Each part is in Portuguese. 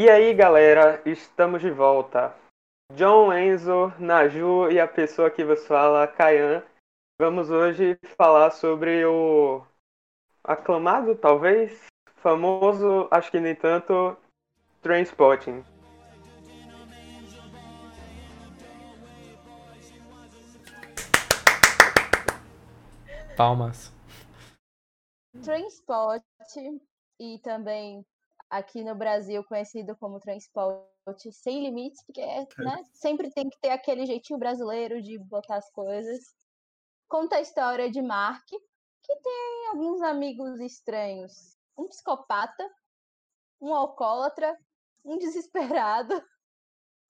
E aí, galera, estamos de volta. John, Enzo, Naju e a pessoa que vos fala, Kayan. Vamos hoje falar sobre o aclamado, talvez, famoso, acho que nem tanto, Trainspotting. Palmas. Transport e também aqui no Brasil conhecido como transporte sem limites, porque né, sempre tem que ter aquele jeitinho brasileiro de botar as coisas. Conta a história de Mark, que tem alguns amigos estranhos. Um psicopata, um alcoólatra, um desesperado,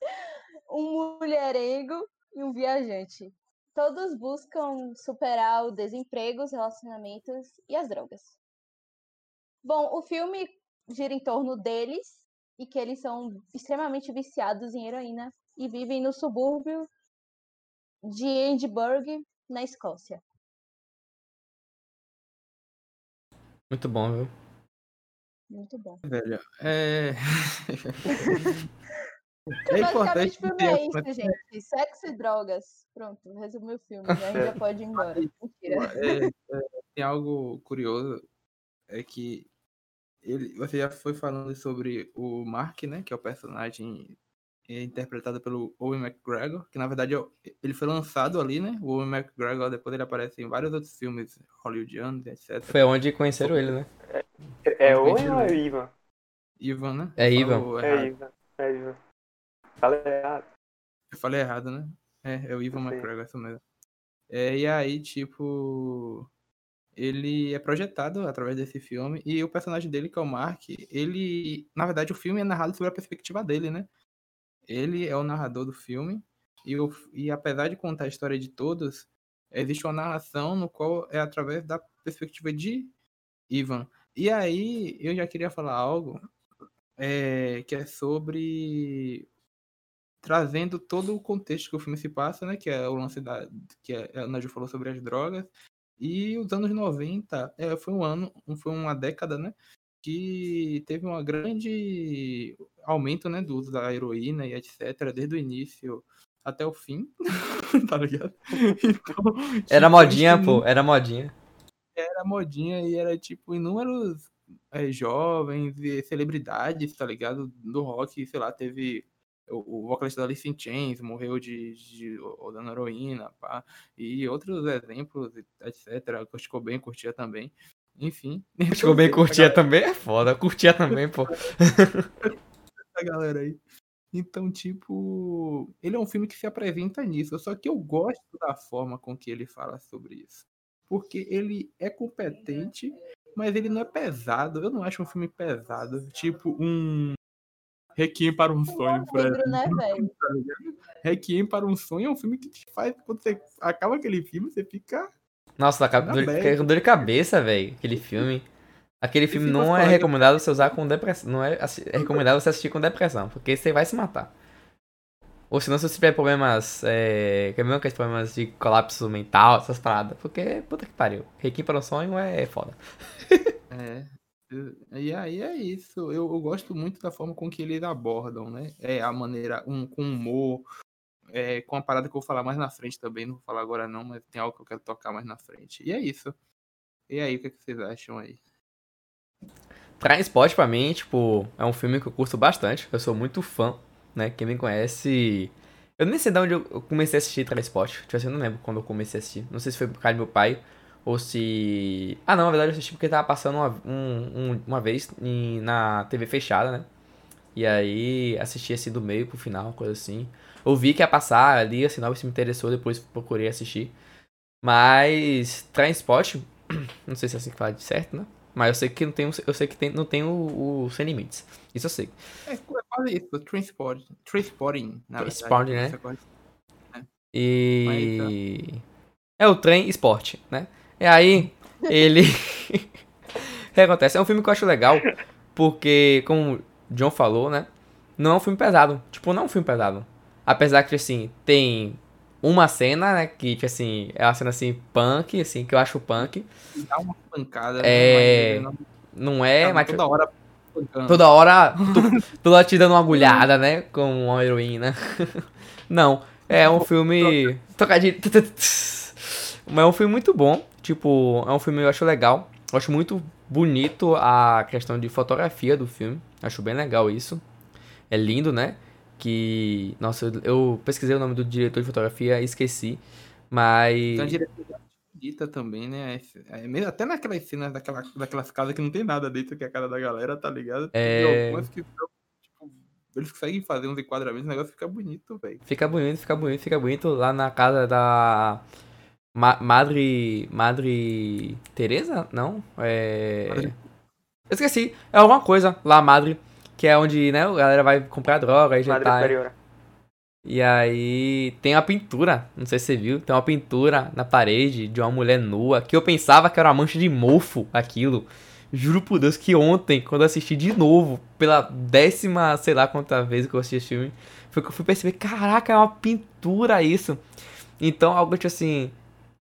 um mulherengo e um viajante. Todos buscam superar o desemprego, os relacionamentos e as drogas. Bom, o filme gira em torno deles e que eles são extremamente viciados em heroína e vivem no subúrbio de Edinburgh, na Escócia. Muito bom, viu? Muito bom. Velho, é. Então, É basicamente, importante o filme é isso, gente. Sexo e drogas. Pronto, resumiu o filme. né? A gente já pode ir embora. Mentira. é, é, tem algo curioso, é que ele, você já foi falando sobre o Mark, né? Que é o personagem é, interpretado pelo Owen McGregor, que na verdade é ele foi lançado ali, né? O Owen McGregor, depois ele aparece em vários outros filmes hollywoodianos, etc. Foi onde conheceram ele, né? É Talvez Owen ou é Ivan? Ivan, né? É Ivan. É. Ivan. É Ivan. Falei errado. Eu falei errado, né? É, é o Ivan. McGregor, isso mesmo. É, e aí, tipo, ele é projetado através desse filme e o personagem dele, que é o Mark, ele, na verdade, o filme é narrado sobre a perspectiva dele, né? Ele é o narrador do filme e, o, e apesar de contar a história de todos, existe uma narração no qual é através da perspectiva de Ivan. E aí, eu já queria falar algo é, que é sobre trazendo todo o contexto que o filme se passa, né? Que é o lance da. que é, a Naju falou sobre as drogas. E os anos 90 é, foi um ano, foi uma década, né? Que teve um grande aumento, né? Do uso da heroína e etc. Desde o início até o fim. tá ligado? Então, Era tipo, modinha, pô. Era modinha. era modinha e era tipo inúmeros eh, jovens e celebridades, tá ligado? Do rock, sei lá, teve o, o vocalista da Alice in Chains morreu de, de usando heroína, pá, e outros exemplos, etc. Kurt Cobain curtia também. Enfim. Ficou bem curtia também, é foda. Curtia também, pô. essa galera aí. Então, tipo, ele é um filme que se apresenta nisso, só que eu gosto da forma com que ele fala sobre isso. Porque ele é competente, mas ele não é pesado. Eu não acho um filme pesado. Tipo, um Requiem para um sonho. Negro, né, velho? Requiem para um sonho é um filme que te faz. Quando você acaba aquele filme, você fica. Nossa, dá Na dor, bad. com dor de cabeça, velho. Aquele filme. Aquele filme não é recomendado você usar com depressão. Não é, é recomendado você assistir com depressão, porque você vai se matar. Ou se não, se você tiver problemas. É, que é problemas de colapso mental, essas paradas. Porque, puta que pariu. Requiem para um sonho é foda. É. E aí é isso. Eu, eu gosto muito da forma com que eles abordam, né? É a maneira, um, com humor, é, com a parada que eu vou falar mais na frente também. Não vou falar agora não, mas tem algo que eu quero tocar mais na frente. E é isso. E aí, o que, é que vocês acham aí? Transport pra mim, tipo, é um filme que eu curto bastante. Eu sou muito fã, né? Quem me conhece. Eu nem sei de onde eu comecei a assistir Transport. Tipo assim, eu não lembro quando eu comecei a assistir. Não sei se foi por causa do meu pai. Ou se. Ah, não, na verdade eu assisti porque tava passando uma, um- um- uma vez em- na TV fechada, né? E aí assisti assim do meio pro final, coisa assim. Eu vi que ia passar ali, assim, não se me interessou, depois procurei assistir. Mas Transport, não sei se é assim que fala de certo, né? Mas eu sei que não tem, eu sei que tem, não tem o, o Sem Limites. Isso eu sei. É, é quase isso. Transport, transporting, na né? É quase- E. É o trem esporte, né? E aí, ele. o que acontece? É um filme que eu acho legal, porque, como o John falou, né? Não é um filme pesado. Tipo, não é um filme pesado. Apesar que, assim, tem uma cena, né? Que, tipo assim, é uma cena assim, punk, assim, que eu acho punk. Dá uma pancada. É, né? Não é, Cara, mas. toda hora. Toda hora, tu- toda hora te dando uma agulhada, né? Com uma heroína. Não, é um filme. Trocadilho. Mas é um filme muito bom. Tipo, é um filme que eu acho legal. Eu acho muito bonito a questão de fotografia do filme. Acho bem legal isso. É lindo, né? Que. Nossa, eu, pesquisei o nome do diretor de fotografia e esqueci. Mas. Diretora bonita também, né? É, mesmo- até naquelas cenas daquela, daquelas casas que não tem nada dentro, que é a cara da galera, tá ligado? É. que tipo, eles conseguem fazer uns enquadramentos, o negócio fica bonito, velho. Fica bonito, fica bonito, fica bonito lá na casa da Ma- Madre Madre Teresa? Não, é Madre- Eu esqueci, é alguma coisa lá Madre, que é onde, né, a galera vai comprar droga e já Madre tá. Superiora. E aí tem uma pintura, não sei se você viu, tem uma pintura na parede de uma mulher nua, que eu pensava que era uma mancha de mofo aquilo. Juro por Deus que ontem, quando eu assisti de novo, pela décima, sei lá quanta vez que eu assisti esse filme, foi que eu fui perceber, caraca, é uma pintura isso. Então, algo tipo assim,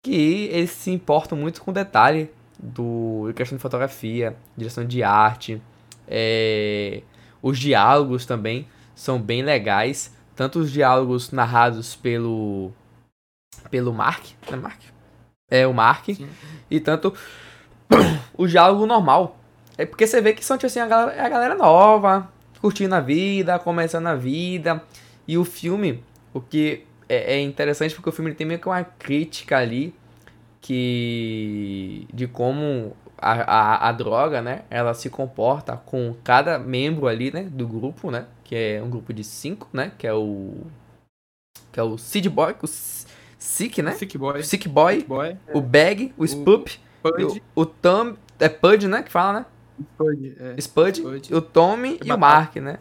que eles se importam muito com o detalhe do questão de fotografia, direção de arte, é, os diálogos também são bem legais, tanto os diálogos narrados pelo pelo Mark, né Mark? É o Mark, Sim. e tanto o diálogo normal. É porque você vê que são tipo assim a galera, é a galera nova, curtindo a vida, começando a vida. E o filme, o que é, é interessante porque o filme tem meio que uma crítica ali que de como a, a, a droga, né, ela se comporta com cada membro ali, né, do grupo, né, que é um grupo de cinco, né, que é o que é o Seed Boy, o Sick, né, Sick Boy. o Sick Boy, Boy. o Bag, o Spoop, Pud. o, o Tom, é Pud, né, que fala, né, Pud. É. Spud, Spud. o Tommy e o. Mark, né,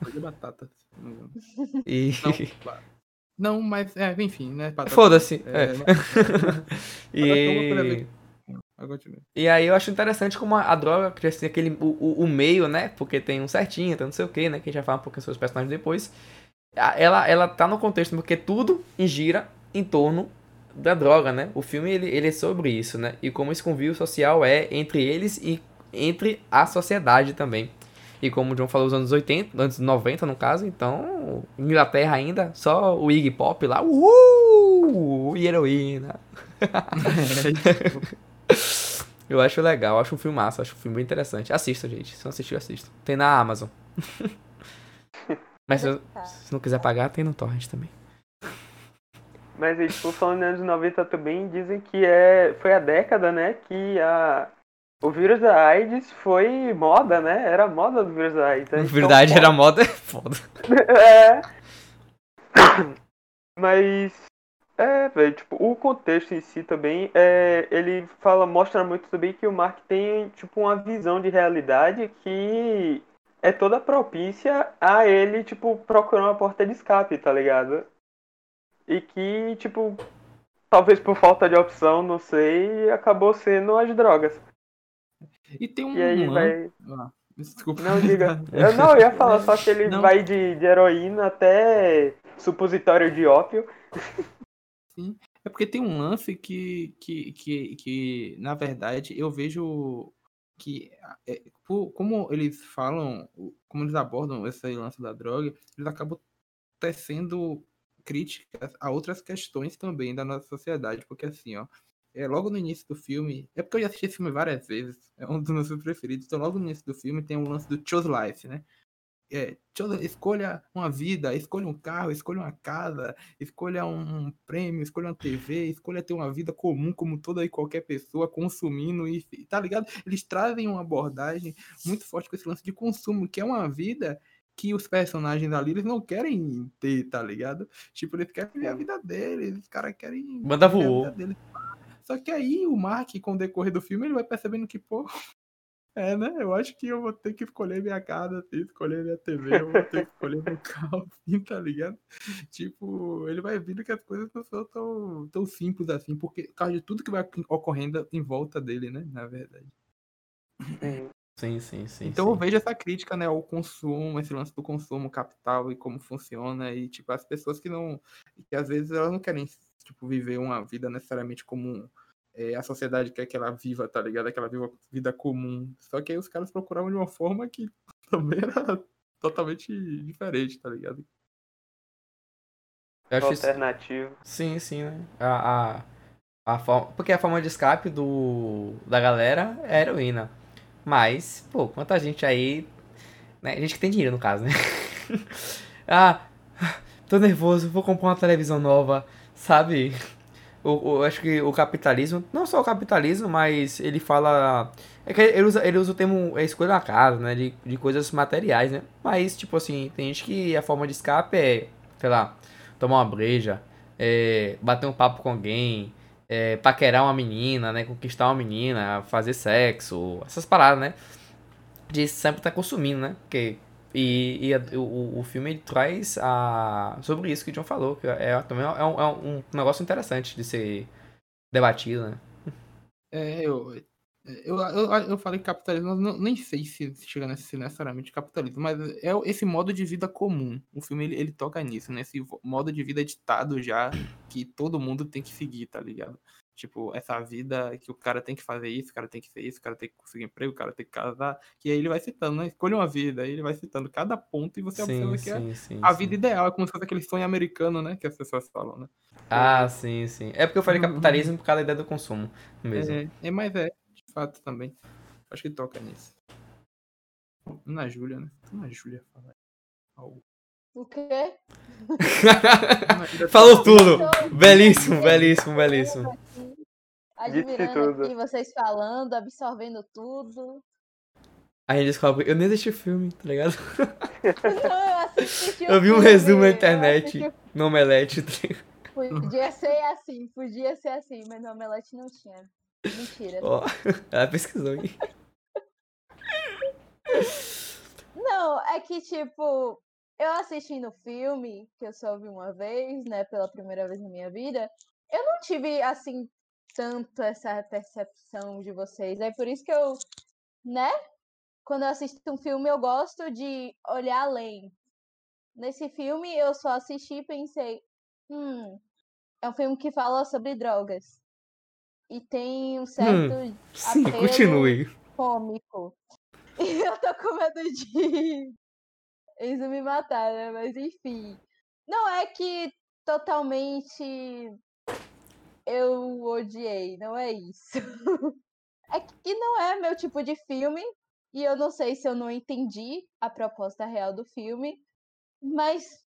Pud é batata. Não, e Não, mas, é, enfim, né? foda-se, É, é. e... E aí eu acho interessante como a, a droga cria assim, aquele, o, o, o meio, né? Porque tem um certinho, tem não sei o que, né? Que a gente vai falar um pouquinho sobre os personagens depois. Ela, ela tá no contexto porque tudo gira em torno da droga, né? O filme ele, ele é sobre isso, né? E como esse convívio social é entre eles e entre a sociedade também. E como o John falou, os anos 80, anos 90 no caso, então, Inglaterra ainda, só o Iggy Pop lá, uhul! E heroína. Eu acho legal, acho um filme massa, acho um filme bem interessante. Assista, gente. Se não assistiu, assista. Tem na Amazon. Mas se, se não quiser pagar, tem no Torrent também. Mas tipo, falando dos anos 90 também, dizem que é, foi a década, né, que a, o vírus da AIDS foi moda, né? Era moda do vírus da AIDS. Na Então, verdade, era moda, é foda. É. Mas. É, velho, tipo, o contexto em si também, é, ele fala, mostra muito também que o Mark tem, tipo, uma visão de realidade que é toda propícia a ele, tipo, procurar uma porta de escape, tá ligado? E que, tipo, talvez por falta de opção, não sei, acabou sendo as drogas. E tem um. E aí vai. Ah, desculpa. Não, diga. Eu não, eu ia falar só que ele Não. vai de, de heroína até supositório de ópio. É porque tem um lance que, que, que, que na verdade, eu vejo que, é, como eles falam, como eles abordam esse lance da droga, eles acabam tecendo críticas a outras questões também da nossa sociedade, porque assim, ó, é, logo no início do filme, é porque eu já assisti esse filme várias vezes, é um dos meus filmes preferidos, então logo no início do filme tem um lance do Chose Life, né? É, chose- escolha uma vida, escolha um carro, escolha uma casa, escolha um, um prêmio, escolha uma TV, escolha ter uma vida comum como toda e qualquer pessoa consumindo e tá ligado? Eles trazem uma abordagem muito forte com esse lance de consumo, que é uma vida que os personagens ali eles não querem ter, tá ligado? Tipo, eles querem viver a vida deles, os caras querem Banda viver a voou. Só que aí o Mark, com o decorrer do filme, ele vai percebendo que, pô, é, né? Eu acho que eu vou ter que escolher minha casa, assim, escolher minha TV, eu vou ter que escolher meu carro, assim, tá ligado? Tipo, ele vai vendo que as coisas não são tão, tão simples assim, porque por causa de tudo que vai ocorrendo em volta dele, né? Na verdade. Sim, sim, sim. Então eu sim. vejo essa crítica, né, ao consumo, esse lance do consumo capital e como funciona e tipo as pessoas que não, que às vezes elas não querem tipo viver uma vida necessariamente como é, a sociedade quer que ela viva, tá ligado? Aquela viva vida comum. Só que aí os caras procuravam de uma forma que também era totalmente diferente, tá ligado? Eu acho isso- Alternativo. Sim, sim, né? A, a, a forma, porque a forma de escape do, da galera é heroína. Mas, pô, quanta gente aí. Né? Gente que tem dinheiro, no caso, né? ah, tô nervoso, vou comprar uma televisão nova, sabe? O, o- acho que o capitalismo, não só o capitalismo, mas ele fala. É que ele usa, ele usa o termo é, escolha a casa, né? De, de coisas materiais, né? Mas, tipo assim, tem gente que a forma de escape é, sei lá, tomar uma breja, é, bater um papo com alguém, é, paquerar uma menina, né? Conquistar uma menina, fazer sexo, essas paradas, né? De sempre estar consumindo, né? Porque, e e a- o, o filme traz a, sobre isso que o John falou, que é, também é um, é um negócio interessante de ser debatido, né? É, eu, eu, eu, eu falei capitalismo, mas não, nem sei se chega nesse, necessariamente capitalismo, mas é esse modo de vida comum. O filme ele, ele toca nisso, nesse modo de vida ditado já que todo mundo tem que seguir, tá ligado? Tipo, essa vida que o cara tem que fazer isso, o cara tem que ser isso, o cara tem que conseguir emprego, o cara tem que casar. E aí ele vai citando, né? Escolha uma vida, aí ele vai citando cada ponto e você Sim, observa que é sim, sim. a sim. vida ideal, é como se fosse aquele sonho americano, né? Que as pessoas falam, né? Ah, sim, sim. É porque eu falei capitalismo por causa da ideia do consumo mesmo. É, é, mas é, de fato também. Acho que toca nisso. Na Júlia, né? Na Júlia fala. Algo. O quê? Falou tudo! Belíssimo, belíssimo, belíssimo. Admirando aqui vocês falando, absorvendo tudo. Aí ele descobre, eu nem assisti o filme, tá ligado? Não, eu assisti o Eu vi um filme, resumo na internet assisti no Omelete. tá? Podia ser assim, podia ser assim, mas no Omelete não tinha. Mentira. Ó, ela pesquisou, hein? Não, é que tipo, eu assistindo o filme, que eu só vi uma vez, né, pela primeira vez na minha vida, eu não tive assim tanto essa percepção de vocês. É por isso que eu, né, quando eu assisto um filme eu gosto de olhar além. Nesse filme eu só assisti e pensei, hum, é um filme que fala sobre drogas. E tem um certo Sim, Apelo. continue. cômico. E eu tô com medo de Enzo me matar, né? Mas enfim. Não é que totalmente eu odiei, não é isso. É que não é meu tipo de filme. E eu não sei se eu não entendi a proposta real do filme. Mas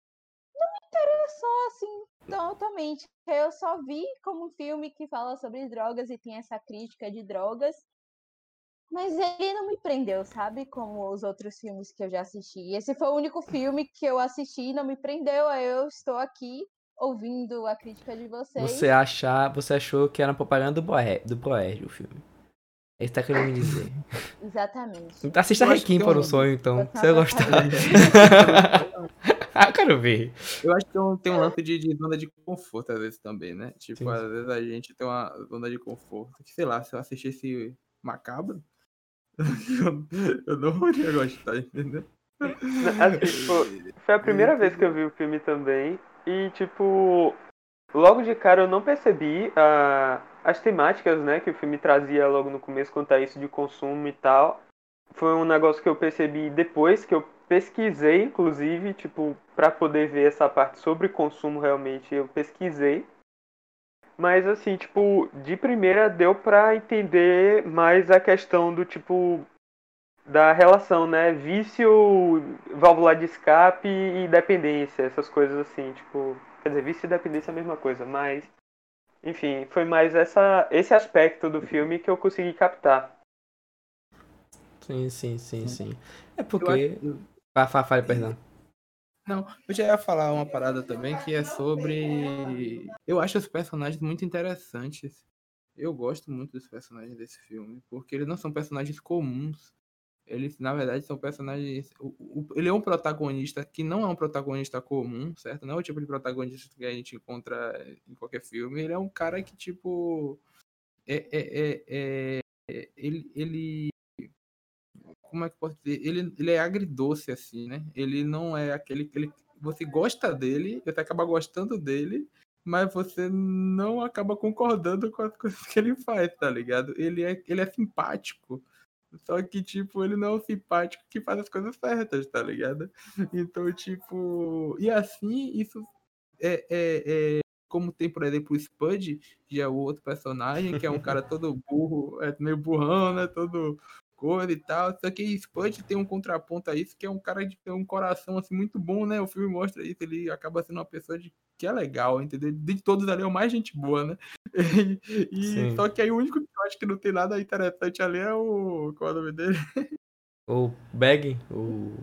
não me interessou assim totalmente. Eu só vi como um filme que fala sobre drogas e tem essa crítica de drogas. Mas ele não me prendeu, sabe? Como os outros filmes que eu já assisti. Esse foi o único filme que eu assisti e não me prendeu. Eu estou aqui ouvindo a crítica de vocês. Você, achar, você achou que era propaganda do Boer, do Boer, o filme. É isso que tá querendo me dizer. Exatamente. Assista Requiem para o um- sonho, então. Você vai gostar. ah, eu quero ver. Eu acho que tem um, tem um lance de, de zona de conforto às vezes também, né? Tipo, Sim, às vezes a gente tem uma zona de conforto. Que, sei lá, se eu assistisse Macabro, eu, eu não iria gostar, entendeu? Assim, tipo, foi a primeira vez que eu vi o filme também. E, tipo, logo de cara eu não percebi a, as temáticas, né, que o filme trazia logo no começo quanto a isso de consumo e tal. Foi um negócio que eu percebi depois, que eu pesquisei, inclusive, tipo, pra poder ver essa parte sobre consumo realmente, eu pesquisei. Mas, assim, tipo, de primeira deu pra entender mais a questão do, tipo, da relação, né? Vício, válvula de escape e dependência, essas coisas assim, tipo, quer dizer, vício e dependência é a mesma coisa, mas enfim, foi mais essa esse aspecto do filme que eu consegui captar. Sim, sim, sim, sim. É porque. acho- Fa- fa- Fale, perdão. Não, eu já ia falar uma parada também que é sobre. Eu acho os personagens muito interessantes. Eu gosto muito dos personagens desse filme, porque eles não são personagens comuns. Eles, na verdade, são personagens. o- o- Ele é um protagonista que não é um protagonista comum, certo? Não é o tipo de protagonista que a gente encontra em qualquer filme. Ele é um cara que, tipo. É, é, é, é- ele, ele como é que eu posso dizer? Ele, ele é agridoce, assim, né? Ele não é aquele que ele- você gosta dele, você acaba gostando dele, mas você não acaba concordando com as coisas que ele faz, tá ligado? Ele é, ele é simpático. Só que, tipo, ele não é um simpático que faz as coisas certas, tá ligado? Então, tipo. E assim, isso é, é, é como tem, por exemplo, o Spud, que é o outro personagem, que é um cara todo burro, é meio burrão, né? Todo coisa e tal. Só que Spud tem um contraponto a isso, que é um cara que tem um coração assim muito bom, né? O filme mostra isso, ele acaba sendo uma pessoa de, que é legal, entendeu? De todos ali é o mais gente boa, né? E, Sim. só que aí o único que eu acho que não tem nada interessante ali é o. Qual é o nome dele? O Bag, o.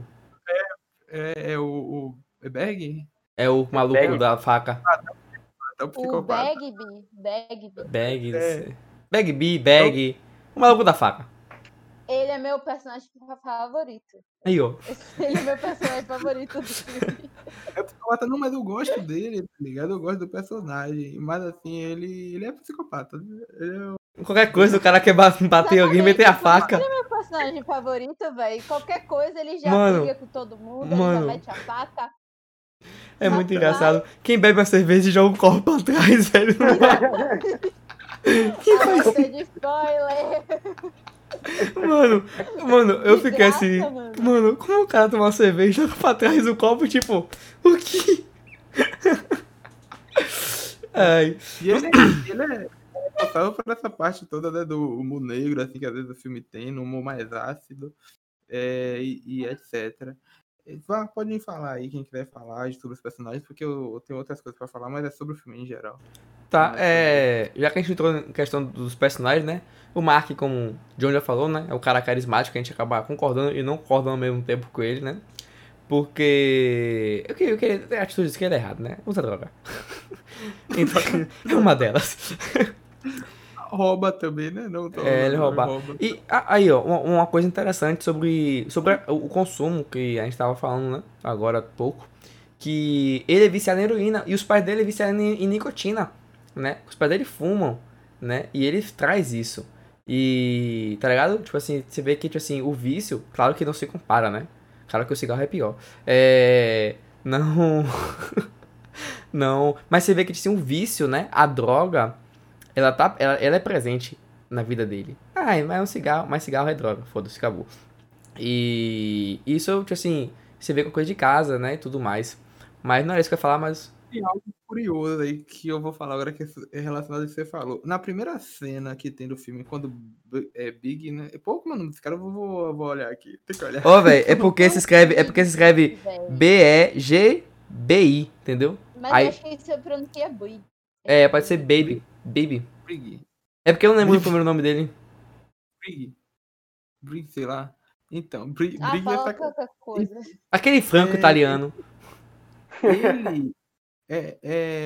É, é o, o. É Berg? É o maluco Bag? da faca. É o O psicopata. Bagby, Bagby, Bag. É. Bag B, Bag. O maluco da faca. Ele é meu personagem favorito. Aí, ó. Ele é meu personagem favorito do filme. É psicopata, não, mas eu gosto dele, tá ligado? Eu gosto do personagem. Mas assim, ele, ele é psicopata. Ele é Qualquer coisa, o cara quer ba- bater em alguém, meter a faca. Ele é meu personagem favorito, velho. Qualquer coisa ele já Mano, briga com todo mundo, ele mano. já mete a faca. É muito engraçado. Quem bebe uma cerveja e joga um copo pra trás, velho. Não vai. Quem faz de spoiler. Mano, mano, eu De fiquei graça, assim. mano. Mano, como o cara toma uma cerveja joga pra trás do copo, tipo, o que? Ai. E ele, ele é é responsável por essa parte toda né, do humor negro, assim, que às vezes o filme tem, no humor mais ácido, é, e, e etc. Vá, Podem falar aí, quem quiser falar sobre os personagens, porque eu, eu tenho outras coisas pra falar, mas é sobre o filme em geral. Tá, é. Já que a gente entrou em questão dos personagens, né? O Mark, como o John já falou, né? É o cara carismático, a gente acaba concordando e não concordando ao mesmo tempo com ele, né? Porque. Eu queria, eu queria ter atitudes que ele é errado, né? Usa droga. então, é uma delas. Rouba também, né? Não, É, ele rouba. E a- aí, ó, uma, uma coisa interessante sobre, sobre a- o consumo que a gente tava falando, né? Agora há pouco. Que ele é viciado em heroína e os pais dele é viciado em, em nicotina, né? Os pais dele fumam, né? E ele traz isso. E, tá ligado? Tipo assim, você vê que, tipo assim, o vício, claro que não se compara, né? Claro que o cigarro é pior. É. Não. não. Mas você vê que, tipo assim, o vício, né? A droga, ela, tá, ela, ela é presente na vida dele. Ah, mas é um cigarro, mas cigarro é droga, foda-se, acabou. E isso, tipo assim, você vê com coisa de casa, né, e tudo mais. Mas não era isso que eu ia falar, mas... Tem algo curioso aí que eu vou falar agora que é relacionado ao que você falou. Na primeira cena que tem do filme, quando é Big, né? É o nome desse cara? Eu vou, vou, vou olhar aqui. Tem que olhar. Ô, velho, é porque se escreve, é porque se escreve. B-E-G-B-I, entendeu? Mas Aí- eu acho que isso pronuncia Bui. É, pode ser Baby, Baby. Brig. É porque eu não lembro o primeiro nome dele. Brig. Brig, sei lá. Então, Brig, Ah, Brig é coisa. Aquele franco É. italiano. Ele é,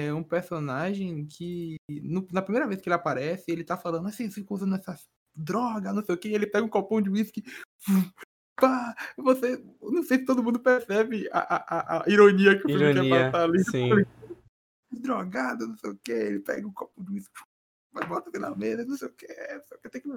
é um personagem que, no- na primeira vez que ele aparece, ele tá falando assim, fica usando essa droga, não sei o que, ele pega um copão de uísque, pá, você, não sei se todo mundo percebe a, a, a- ironia que o filme quer Ironia, passar ali. sim. Drogado, não sei o que, ele pega um copo de uísque, vai bota assim na mesa, não sei o que, só que tem que...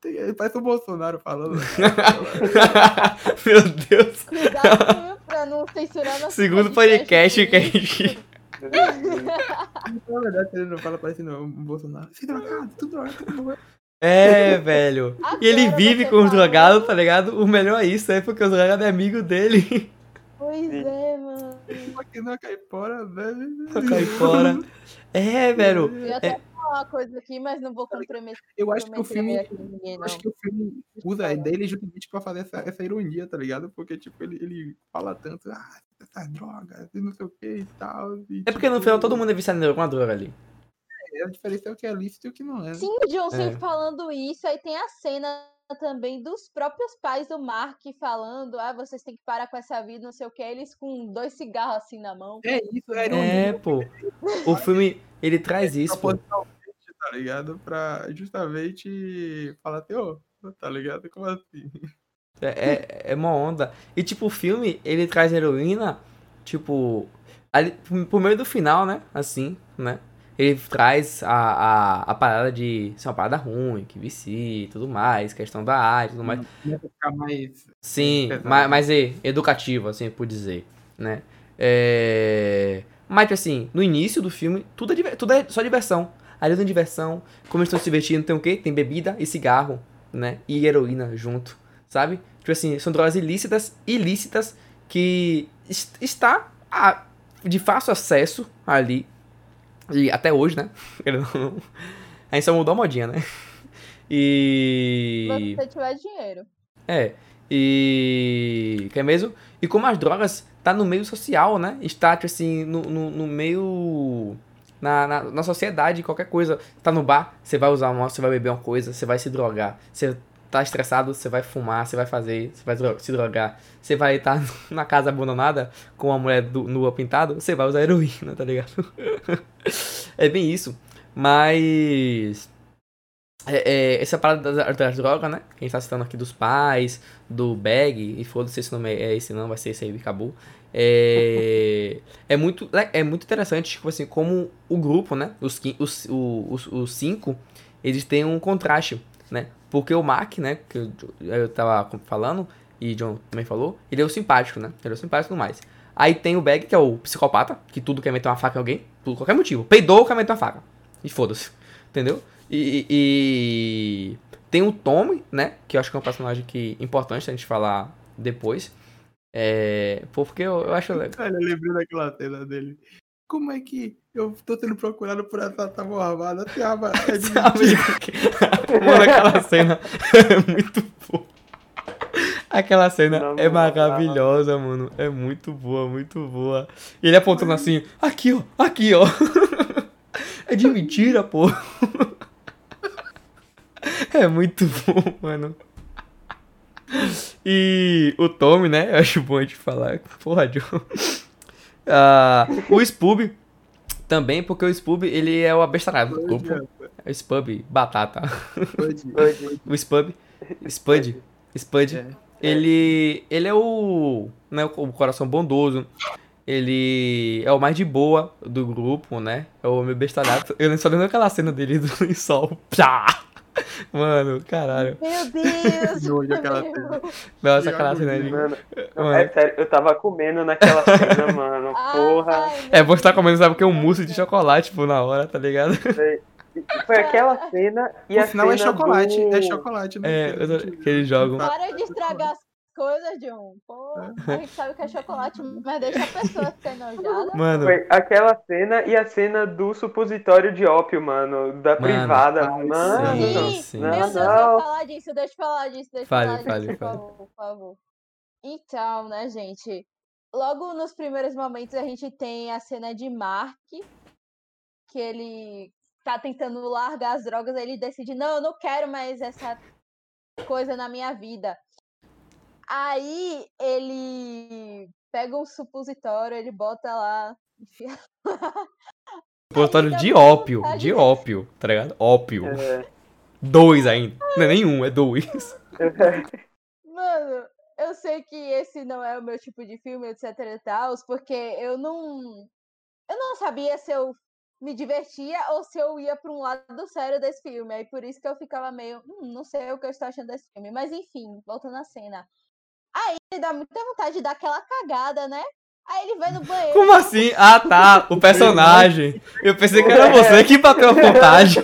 Tem, ele parece o Bolsonaro falando. né? Meu Deus. Cuidado pra não censurar nosso Segundo podcast que a gente... Na verdade, ele não fala parecendo um Bolsonaro. Drogado, tudo drogado, tudo drogado. É, velho. E ele vive com os drogados, tá ligado? O melhor é isso, é porque os drogados é amigo dele. Pois é, mano. Aqui na caipora, velho. Cai fora. É, velho. Eu ia até falar uma coisa aqui, mas não vou comprometer. Eu acho que o filme. ninguém, acho que o filme usa a ideia justamente pra fazer essa, essa ironia, tá ligado? Porque, tipo, ele, ele fala tanto, ah, essas drogas, e não sei o que e tal. e, É porque no tipo, final todo mundo é viciado em alguma droga ali. A diferença é o que é lícito e o que não é. né? Sim, o Johnson É. falando isso, aí tem a cena também dos próprios pais do Mark falando, ah, vocês têm que parar com essa vida, não sei o que, eles com dois cigarros assim na mão. É isso, é ironia. É, pô. O filme, ele traz isso, pô. Tá ligado? Pra justamente falar assim, ô, tá ligado? Como assim? É, é, é uma onda. E, tipo, o filme, ele traz heroína, tipo, ali, por meio do final, né? Assim, né? Ele traz a, a, a parada de ser uma parada ruim, que vicia e tudo mais, questão da arte e tudo mais. Mais. Sim, mas, mas é educativo, assim, por dizer, né? É... Mas, tipo assim, no início do filme, tudo é, tudo é só diversão. Ali tem diversão. Como eles estão se divertindo, tem o quê? Tem bebida e cigarro, né? E heroína junto, sabe? Tipo assim, são drogas ilícitas, ilícitas, que est- está a- de fácil acesso ali. E até hoje, né? A gente só mudou a modinha, né? E. Se você tiver dinheiro. É. E. Que é mesmo? E como as drogas tá no meio social, né? Está, tipo assim, no, no, no meio. Na, na, na sociedade, qualquer coisa. Tá no bar, você vai usar uma, você vai beber uma coisa, você vai se drogar. Você tá estressado, você vai fumar, você vai fazer, você vai se drogar. Você vai estar na casa abandonada com uma mulher du- nua pintada, você vai usar heroína, tá ligado? é bem isso. Mas. É, é, essa parada das, das drogas, né? Que a gente tá citando aqui dos pais, do bag, e foda-se esse nome é esse não, vai ser esse aí, acabou. É, é, muito, é muito interessante, tipo assim, como o grupo, né? Os, os, os, os cinco, eles têm um contraste, né? Porque o Mark, né? Que eu, eu tava falando, e John também falou, ele é o simpático, né? Ele é o simpático e mais. Aí tem o Bag, que é o psicopata, que tudo quer meter uma faca em alguém, por qualquer motivo. Peidou, quer meter uma faca. E foda-se. Entendeu? E, e- tem o Tommy, né? Que eu acho que é um personagem que importante a gente falar depois. É, porque eu, eu acho legal. Olha, eu lembrei daquela cena dele. Como é que eu tô sendo procurado por essa tábua armada? Tem arma. É de. Mano, aquela cena é muito boa. Aquela cena Na é maravilhosa, mano. É muito boa, muito boa. E ele apontando assim, aqui, ó, aqui, ó. É de mentira, pô. É muito bom, mano. E o Tommy, né? Eu acho bom a gente falar. Porra, John. Ah, o Spoob também, porque o Spoob, ele é o abestalhado do grupo. É o Spub, batata. O Spub, Spud, Spud. É. Ele, ele é o, né, o coração bondoso. Ele é o mais de boa do grupo, né? É o meu bestalhado. Eu só lembro aquela cena dele do sol. Pá! Mano, caralho. Meu Deus! Nojo aquela cena. Nossa, Que aquela cena ali. mano, Mano, é sério, eu tava comendo naquela cena, mano. Ai, Porra. É, você tá comendo, sabe o que? Um mousse de chocolate, tipo, na hora, tá ligado? Foi aquela cena e No a final é cena chocolate. do... É chocolate, né? É, eu tô- que eles jogam. Para de estragar as coisas, John. Pô, a gente sabe que é chocolate, mas deixa a pessoa ficar enojada. Mano, Foi aquela cena e a cena do supositório de ópio, mano. Da Mano. privada. Ai, Mano. Sim, sim. meu Não, Deus, eu não. vou falar disso, deixa eu falar disso, deixa eu Fale, falar fale, disso, por fale. favor, por favor. Então, né, gente, logo nos primeiros momentos a gente tem a cena de Mark, que ele tá tentando largar as drogas, aí ele decide, não, eu não quero mais essa coisa na minha vida. Aí ele pega um supositório, ele bota lá, enfia supositório de ópio, de ópio, tá ligado? Ópio. É. Dois ainda. Não é nenhum, é dois. Mano, eu sei que esse não é o meu tipo de filme, etc e tal, porque eu não. Eu não sabia se eu me divertia ou se eu ia pra um lado sério desse filme. Aí por isso que eu ficava meio. Hum, não sei o que eu estou achando desse filme. Mas enfim, voltando à cena. Aí ele dá muita vontade de dar aquela cagada, né? Aí ele vai no banheiro. Como assim? Ah, tá. O personagem. Eu pensei que era você que bateu a vontade.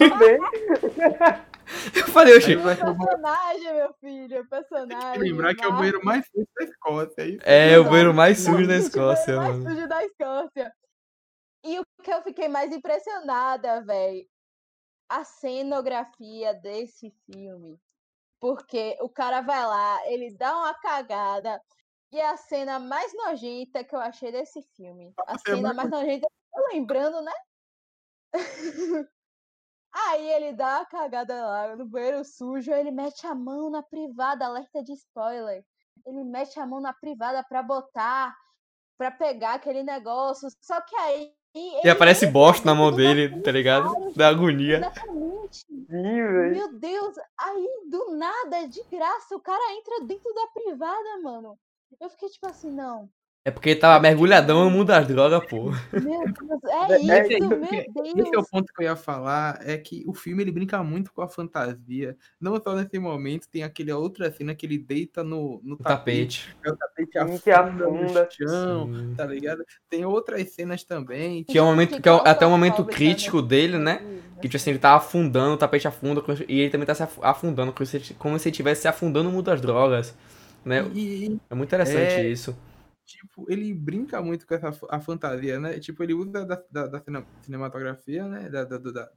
Eu falei, oxi. O personagem, meu filho, o personagem. Lembrar que é o banheiro mais sujo da Escócia. Aí, É o banheiro mais sujo da Escócia, banheiro mais sujo da Escócia. E o que eu fiquei mais impressionada, velho, a cenografia desse filme. Porque o cara vai lá, ele dá uma cagada. E é a cena mais nojenta que eu achei desse filme. A É cena muito- mais nojenta, tô lembrando, né? Aí ele dá a cagada lá no banheiro sujo, ele mete a mão na privada, alerta de spoiler. Ele mete a mão na privada pra botar, pra pegar aquele negócio. Só que aí. E aparece bosta na mão dele, tá ligado? Da agonia. Exatamente. Sim, velho. Meu Deus, aí do nada, de graça, o cara entra dentro da privada, mano. Eu fiquei tipo assim, não. É porque ele tava mergulhadão no mundo das drogas, pô. Meu Deus, É, é é isso, meu Esse é o Deus. ponto que eu ia falar, é que o filme ele brinca muito com a fantasia. Não só nesse momento, tem aquele outra cena que ele deita no, no O tapete, tapete. aí o tapete que afunda afunda. no chão, Sim. tá ligado? Tem outras cenas também. Que é um momento, que é até o o momento crítico dele, né? Que tipo assim, ele tá afundando, o tapete afunda, e ele também tá se af- afundando, como se, ele estivesse se afundando no mundo das drogas. Né? E, É muito interessante É. isso. Tipo, ele brinca muito com essa a fantasia, né? Tipo, ele usa da, da, da cine- cinematografia, né? Da, da, da,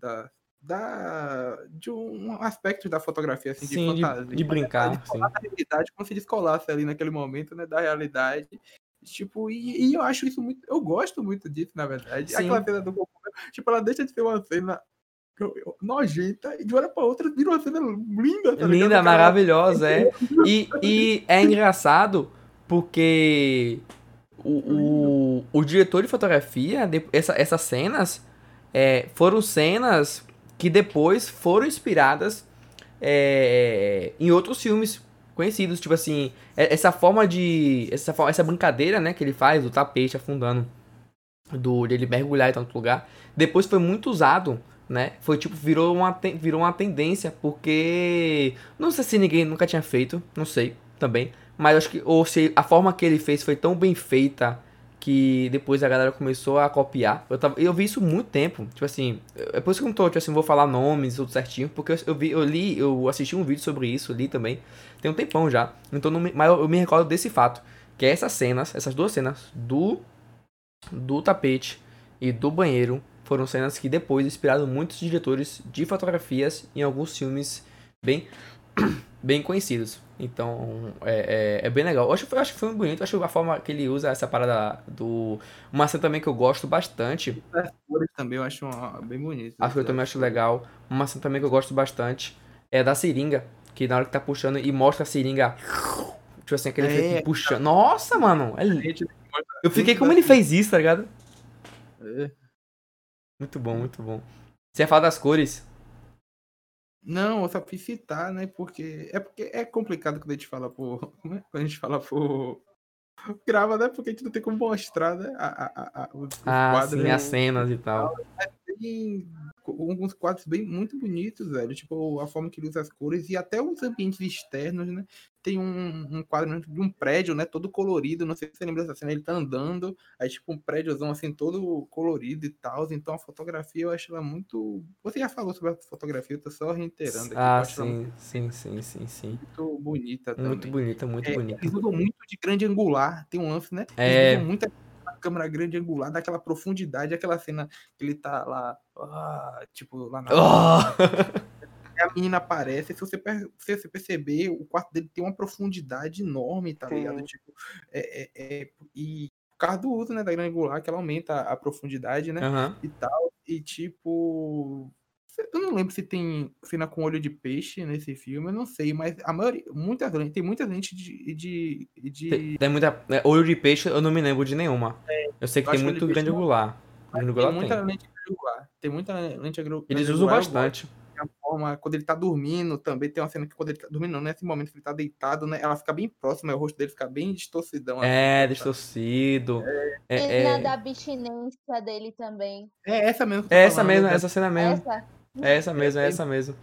da, da, de um aspecto da fotografia, assim, Sim, de de, fantasia. de Pra brincar, sim. descolar da realidade, como se descolasse ali naquele momento, né? Da realidade. Tipo, e, e eu acho isso muito. Eu gosto muito disso, na verdade. Sim. Aquela cena do Goku, tipo, ela deixa de ser uma cena nojenta e de uma hora pra outra vira uma cena linda, tá? Linda, maravilhosa, é. E, e é engraçado porque o, o, o diretor de fotografia, de- essa, essas cenas, é, foram cenas que depois foram inspiradas é, em outros filmes conhecidos. Tipo assim, é- essa forma de. Essa, essa brincadeira, né, que ele faz, do tapete afundando, do dele mergulhar em tanto lugar, depois foi muito usado né? Foi tipo, virou uma, virou uma tendência, porque. Não sei se ninguém nunca tinha feito, não sei também. Mas acho que. Ou se a forma que ele fez foi tão bem feita que depois a galera começou a copiar. Eu, tava, eu vi isso muito tempo. Tipo assim. É por isso que eu não tô, tipo assim, vou falar nomes, tudo certinho. Porque eu, eu vi, eu li, eu assisti um vídeo sobre isso, li também. Tem um tempão já. Então não mas eu, eu me recordo desse fato. Que essas cenas, essas duas cenas do. Do tapete e do banheiro foram cenas que depois inspiraram muitos diretores de fotografias em alguns filmes bem, bem conhecidos. Então, é, é, é bem legal. Eu acho, eu acho que foi muito bonito. Eu acho a forma que ele usa essa parada do... Uma cena também que eu gosto bastante. As cores também eu acho uma- bem bonito. Acho que eu também acho legal. Uma cena também que eu gosto bastante é da seringa. Que na hora que tá puxando e mostra a seringa... Tipo assim, aquele É, efeito puxando. Nossa, mano! é Eu fiquei como ele fez isso, tá ligado? é. Muito bom, muito bom. Você ia falar das cores? Não, eu só fiz citar, né? Porque é porque é complicado quando a gente fala por. como é? Quando a gente fala por. Grava, né? Porque a gente não tem como mostrar, né? A, a, a, os, Ah, quadros. sim, né? as cenas e tal. Tem alguns quadros bem muito bonitos, velho. Tipo, a forma que ele usa as cores e até os ambientes externos, né? Tem um, um quadro de um prédio, né? Todo colorido. Não sei se você lembra dessa cena. Ele tá andando, aí, tipo, um prédiozão assim, todo colorido e tal. Então a fotografia eu acho ela muito. Você já falou sobre a fotografia, eu tô só reiterando aqui. Ah, sim, sim, sim, sim, sim. muito bonita também. Muito bonita, muito É, bonita. Eles usam muito de grande angular, tem um lance, né? É. Eles usam muito a câmera grande angular, daquela profundidade, aquela cena que ele tá lá, ah, tipo, lá na. Oh! A menina aparece, se você, se você perceber, o quarto dele tem uma profundidade enorme, tá Sim. ligado? Tipo, é, é- é- e por causa do uso, né, da grande angular, que ela aumenta a profundidade, né? Aham. E tal. E tipo. Eu não lembro se tem cena com olho de peixe nesse filme, eu não sei, mas a maioria, muitas lentes, tem muitas lentes de. de, de Tem, tem muita. é, olho de peixe eu não me lembro de nenhuma. Eu sei que eu tem muito grande angular. Tem angular muita lente angular. Tem muita lente agru- Eles usam angular, eu gosto. bastante. a forma, quando ele tá dormindo, também tem uma cena que quando ele tá dormindo, não, nesse momento que ele tá deitado, né? Ela fica bem próxima, o rosto dele fica bem distorcidão. assim, É, tá? distorcido. É, na é, da abstinência dele também. É essa mesmo. eu é essa mesmo, né? essa cena mesmo. Essa? É essa mesmo, é bem- essa mesmo.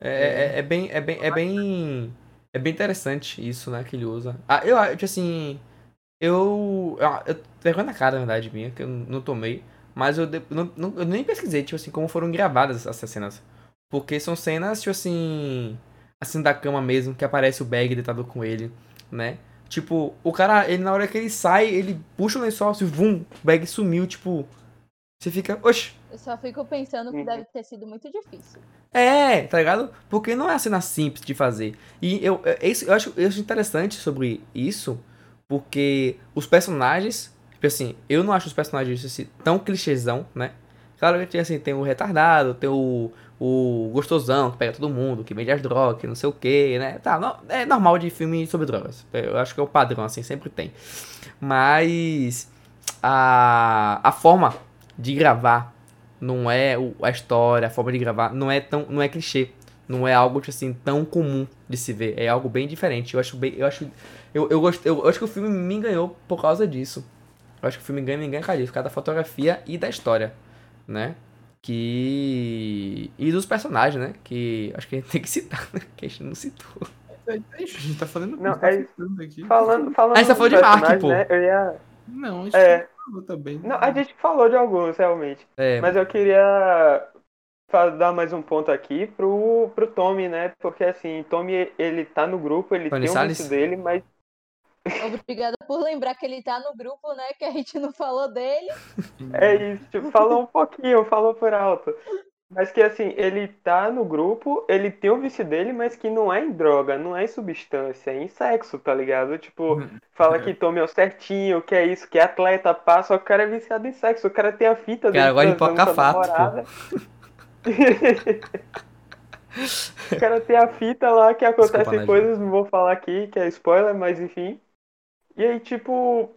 É, é, é bem, é bem, é bem, é bem interessante isso, né, que ele usa. Ah, eu acho, assim, eu, ah, eu vergonha na cara, na verdade, minha, que eu não tomei, mas eu, não, não- eu nem pesquisei, tipo assim, como foram gravadas essas cenas. Porque são cenas, tipo assim, assim da cama mesmo, que aparece o bag deitado com ele, né? Tipo, o cara, ele na hora que ele sai, ele puxa o lençol, assim, vum, o bag sumiu, tipo, você fica, oxe, Eu só fico pensando que deve ter sido muito difícil. é, tá ligado? Porque não é uma cena simples de fazer. E eu, é isso, eu, acho, eu acho interessante sobre isso, porque os personagens, tipo assim, eu não acho os personagens assim, tão clichêzão, né? Claro que assim, tem o retardado, tem o, o gostosão que pega todo mundo, que vende as drogas, que não sei o que, né? Tá, no- é normal de filme sobre drogas. Eu acho que é o padrão, assim, sempre tem. Mas a, a forma de gravar não é o- a história, a forma de gravar, não é tão, não é clichê. Não é algo, tipo assim, tão comum de se ver. É algo bem diferente. Eu acho bem. Eu acho. Eu, eu, gosto, eu, eu acho que o filme me enganou por causa disso. Eu acho que o filme ganha, me ganha por causa da fotografia e da história, né? Que. E dos personagens, né? Que acho que a gente tem que citar, né? Que a gente não citou. A gente tá falando. Não, tá é- aqui. Falando, falando A gente tá falando de Mark, pô. né, eu ia... Não, a gente É. falou também. Não, a gente falou de alguns, realmente. É, Mas eu queria dar mais um ponto aqui pro, pro Tommy, né? Porque assim, Tommy, ele tá no grupo, ele Tony tem um Salles? vício dele, mas Obrigada por lembrar que ele tá no grupo, né? Que a gente não falou dele. é isso, tipo, falou um pouquinho, falou por alto. Mas que assim, ele tá no grupo, ele tem o vício dele, mas que não é em droga, não é em substância, é em sexo, tá ligado? Tipo, fala que Tommy é o certinho, que é isso, que é atleta, que o cara é viciado em sexo, o cara tem a fita Cara, gosta de transando com a hipocafato, pô. namorada. o cara tem a fita lá que acontecem Desculpa, né, coisas, não vou falar aqui, que é spoiler, mas enfim. E aí, tipo,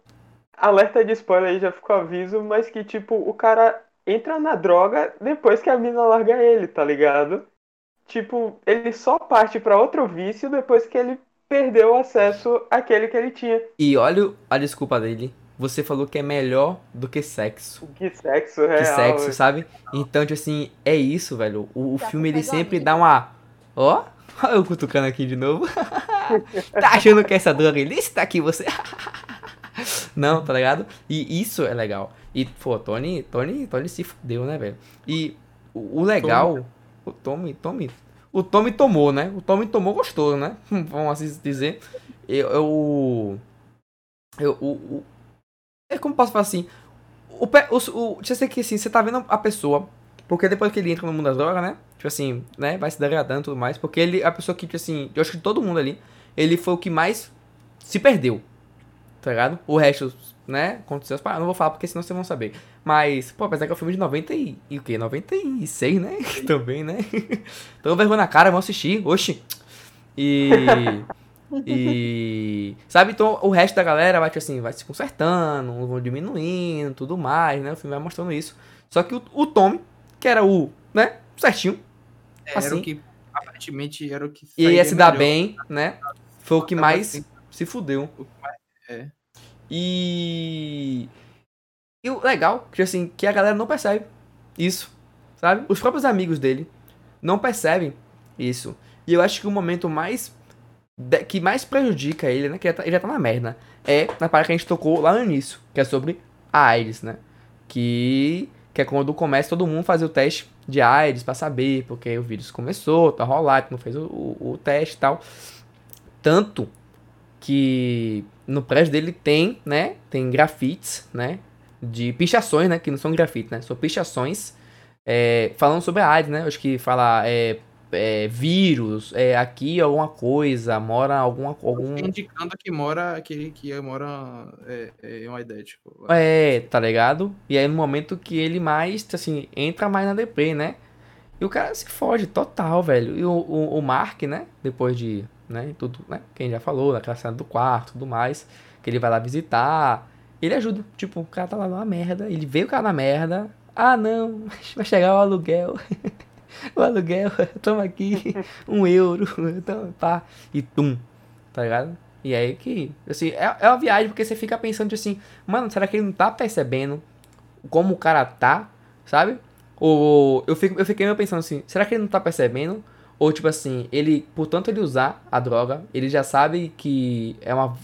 alerta de spoiler aí, já ficou aviso, mas que, tipo, o cara entra na droga depois que a mina larga ele, tá ligado? Tipo, ele só parte pra outro vício depois que ele perdeu o acesso àquele que ele tinha. E olha a desculpa dele. Você falou que é melhor do que sexo. Que sexo real. Que sexo, sabe? Então, tipo assim, é isso, velho. O, o filme, ele sempre dá uma... Ó, Olha eu cutucando aqui de novo. tá achando que essa droga ilícita aqui, você... Não, tá ligado? E isso é legal. E, pô, Tony, Tony, Tony se fudeu, né, velho? E o, o legal... O Tommy, Tommy... O Tommy tomou, né? O Tommy tomou gostoso, né? Vamos assim dizer. Eu... Eu... eu o- é como posso falar assim... O, o, o, você sei que assim, você tá vendo a pessoa, porque depois que ele entra no mundo das drogas, né? Tipo assim, né? Vai se degradando e tudo mais. Porque ele, a pessoa que, tipo assim, eu acho que todo mundo ali, ele foi o que mais se perdeu. Tá ligado? O resto, né? Aconteceu as paradas. Não vou falar porque senão vocês vão saber. Mas, pô, apesar que é um filme de 90 e, e o quê? 96, né? Também, né? Então vergonha na cara, vão assistir. Oxi. E. E. Sabe, então o resto da galera vai, tipo assim, vai se consertando, vão diminuindo, tudo mais, né? O filme vai mostrando isso. Só que o, o Tommy, que era o, né? Certinho. É, era assim. o que aparentemente era o que E ia se dar melhor. bem, né? Foi o que Tava mais assim, se fudeu. o que mais- é. E. E o legal, que assim, que a galera não percebe isso, sabe? Os próprios amigos dele não percebem isso. E eu acho que o momento mais. que mais prejudica ele, né? Que ele já tá- ele já tá na merda, é na parte que a gente tocou lá no início, que é sobre a AIDS, né? Que. Que é quando começa todo mundo fazer o teste de AIDS pra saber, porque o vírus começou, tá rolado, não fez o, o, o teste e tal. Tanto que no prédio dele tem, né? Tem grafites, né? De pichações, né? Que não são grafites, né? São pichações é, falando sobre a AIDS, né? Acho que fala é, é, vírus, é, aqui alguma coisa, mora alguma algum Indicando que mora, que, que mora é, é uma ideia, tipo. É, tá ligado? E aí no momento que ele mais, assim, entra mais na DP, né? E o cara se foge total, velho. E o, o, o Mark, né? Depois de, né? Tudo, né? Quem já falou, daquela cena do quarto tudo mais. Que ele vai lá visitar. Ele ajuda. Tipo, o cara tá lá numa merda. Ele vê o cara na merda. Ah, não. Vai chegar o aluguel. o aluguel. Toma aqui. Um euro. Toma, pá. E tum. Tá ligado? E aí que, assim, é, é uma viagem porque você fica pensando assim, mano, será que ele não tá percebendo como o cara tá, sabe? Ou eu, fico, eu fiquei meio pensando assim, será que ele não tá percebendo? Ou tipo assim, ele, por tanto ele usar a droga, ele já sabe que é uma,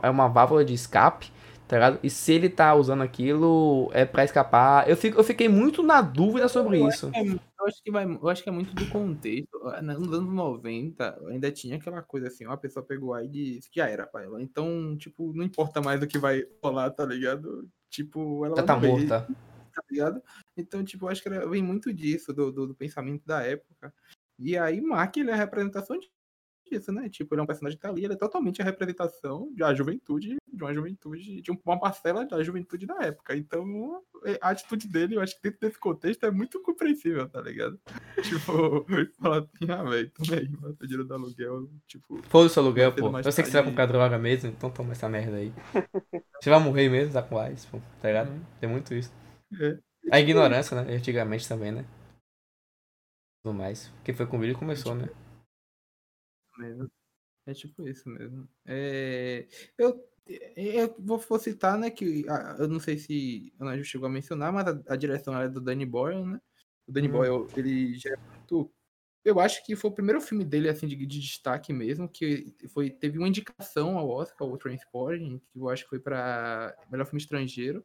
é uma válvula de escape, tá ligado? E se ele tá usando aquilo, é pra escapar. Eu, fico, eu fiquei muito na dúvida sobre isso. É, eu, acho que vai, eu acho que é muito do contexto. Nos anos 90, ainda tinha aquela coisa assim, uma pessoa pegou AIDS, já era pra ela. Então, tipo, não importa mais o que vai rolar, tá ligado? Tipo, ela Já tá morta. tá ligado? Então, tipo, eu acho que era- vem muito disso, do, do, do pensamento da época. E aí, Mark, ele é a representação disso, né? Tipo, ele é um personagem que tá ali, ele é totalmente a representação da juventude, de uma juventude, de uma parcela da juventude da época. Então, é, a atitude dele, eu acho que dentro desse contexto é muito compreensível, tá ligado? Tipo, falar assim, ah, velho, toma aí, o dinheiro do aluguel, tipo... Foda-se o aluguel, pô. Eu sei que você vai comprar droga mesmo, então toma essa merda aí. Você vai morrer mesmo, tá com AIDS, pô. Tá ligado? Uhum. Tem muito isso. É. A ignorância, né? Antigamente também, né? Tudo mais. Porque foi com ele que começou, né? mesmo. É tipo isso mesmo. É, eu, eu vou, vou citar, né, que eu não sei se a Ana chegou a mencionar, mas a, a direção é do Danny Boyle, né? O Danny Hum. Boyle, ele já é muito... Eu acho que foi o primeiro filme dele, assim, de, de destaque mesmo, que foi, teve uma indicação ao Oscar, o Transporting, que eu acho que foi para melhor filme estrangeiro.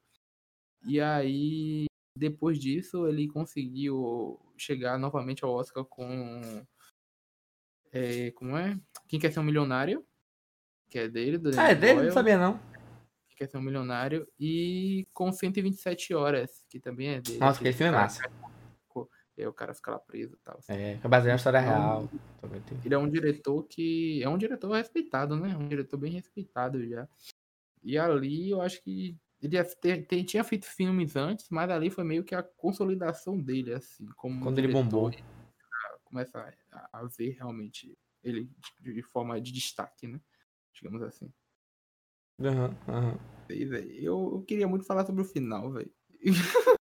E aí, depois disso, ele conseguiu chegar novamente ao Oscar com é, como é? Quem quer ser um milionário? Que é dele, do Ah, é dele? Não Boyle. sabia não. Quem quer ser um milionário. E com 127 horas, que também é dele. Nossa, aquele filme é cara- massa. É, o cara fica lá preso e tal. assim. É, é baseado na história Então, real. Ele é um diretor que. É um diretor respeitado, né? Um diretor bem respeitado já. E ali eu acho que. Ele ter- ter- tinha feito filmes antes, mas ali foi meio que a consolidação dele, assim. Como Quando ele bombou. Começa a, a ver realmente ele de, de forma de destaque, né? Digamos assim. Aham, aham. Sei, velho. Eu, eu queria muito falar sobre o final, velho.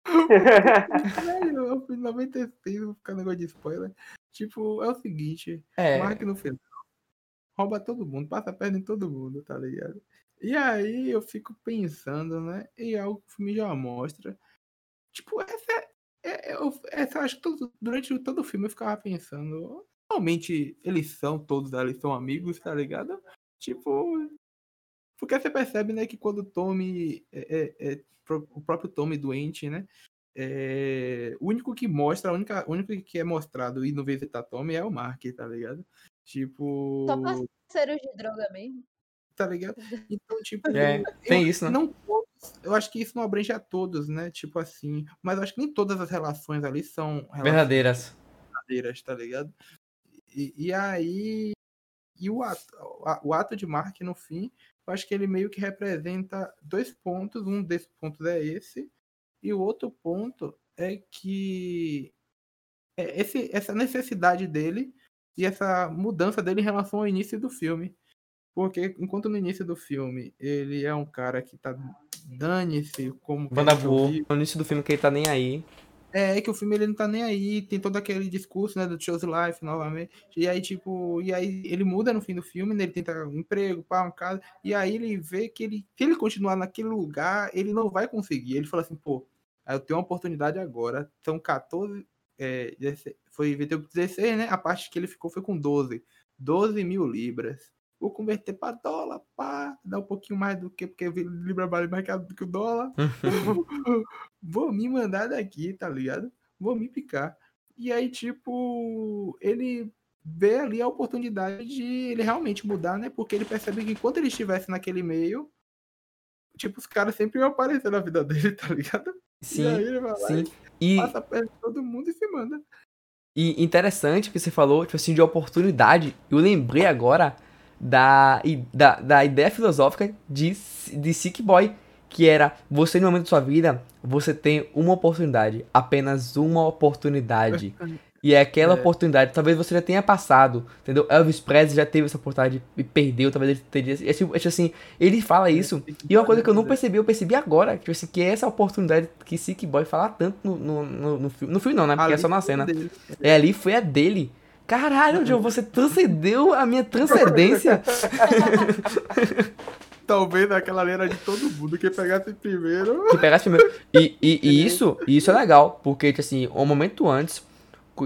Velho, eu fui 96, vou ficar negócio de spoiler. Tipo, é o seguinte, É, Mark no final. Rouba todo mundo, passa a perna em todo mundo, tá ligado? E aí eu fico pensando, né? E é algo que o filme já mostra. Tipo, essa é. é- eu- essa, acho que todo- durante todo o filme eu ficava pensando. Realmente eles são, todos ali são amigos, tá ligado? Tipo. Porque você percebe, né, que quando o Tommy. É, é- é o próprio Tommy doente, né? É, o único que mostra, a única, o único que é mostrado e não visitar Tommy é o Mark, tá ligado? Tipo. Só parceiros de droga mesmo. Tá ligado? Então, tipo. É, eu tem acho isso, que né? Não todos, eu acho que isso não abrange a todos, né? Tipo assim. Mas eu acho que nem todas as relações ali são relações verdadeiras. verdadeiras, tá ligado? E, e aí. E o ato, o ato de Mark, no fim, eu acho que ele meio que representa dois pontos. Um desses pontos é esse. E o outro ponto é que é esse, essa necessidade dele e essa mudança dele em relação ao início do filme. Porque enquanto no início do filme ele é um cara que tá dane-se como que a Banda gente voou. ouviu, No início do filme que ele tá nem aí. é que o filme ele não tá nem aí, tem todo aquele discurso, né, do Chose Life novamente. E aí, tipo, e aí ele muda no fim do filme, né, ele tenta um emprego, pá, uma casa, e aí ele vê que ele, se ele continuar naquele lugar, ele não vai conseguir. Ele fala assim, pô, eu tenho uma oportunidade agora, são 14, é, 16 foi 16, né, a parte que ele ficou foi com 12, 12 mil libras. Vou converter para dólar, pá, dá um pouquinho mais do que, porque libra vale mais que a- que o dólar vou me mandar daqui, tá ligado? Vou me picar. E aí, tipo, ele vê ali a oportunidade de ele realmente mudar, né? Porque ele percebe que enquanto ele estivesse naquele meio, tipo, os caras sempre iam aparecer na vida dele, tá ligado? Sim, e aí ele vai lá sim. e E, passa perto de todo mundo e se manda. e interessante que você falou, tipo assim, de oportunidade. Eu lembrei agora da, da, da ideia filosófica de, de Sick Boy. Que era, você no momento da sua vida, você tem uma oportunidade. Apenas uma oportunidade. E é aquela É. oportunidade, talvez você já tenha passado, entendeu? Elvis Presley já teve essa oportunidade e perdeu, talvez ele teria. É tipo, é assim, ele fala isso. E uma coisa que eu não percebi, eu percebi agora, tipo assim, que é essa oportunidade que Sick Boy fala tanto no, no, no, no filme. No filme não, né? Porque é só na cena. É ali, foi a dele. Caralho, Joe, você transcendeu a minha transcendência. Talvez aquela ali era de todo mundo, quem pegasse primeiro. que pegasse primeiro. E, e, e isso, e isso é legal, porque, tipo assim, um momento antes,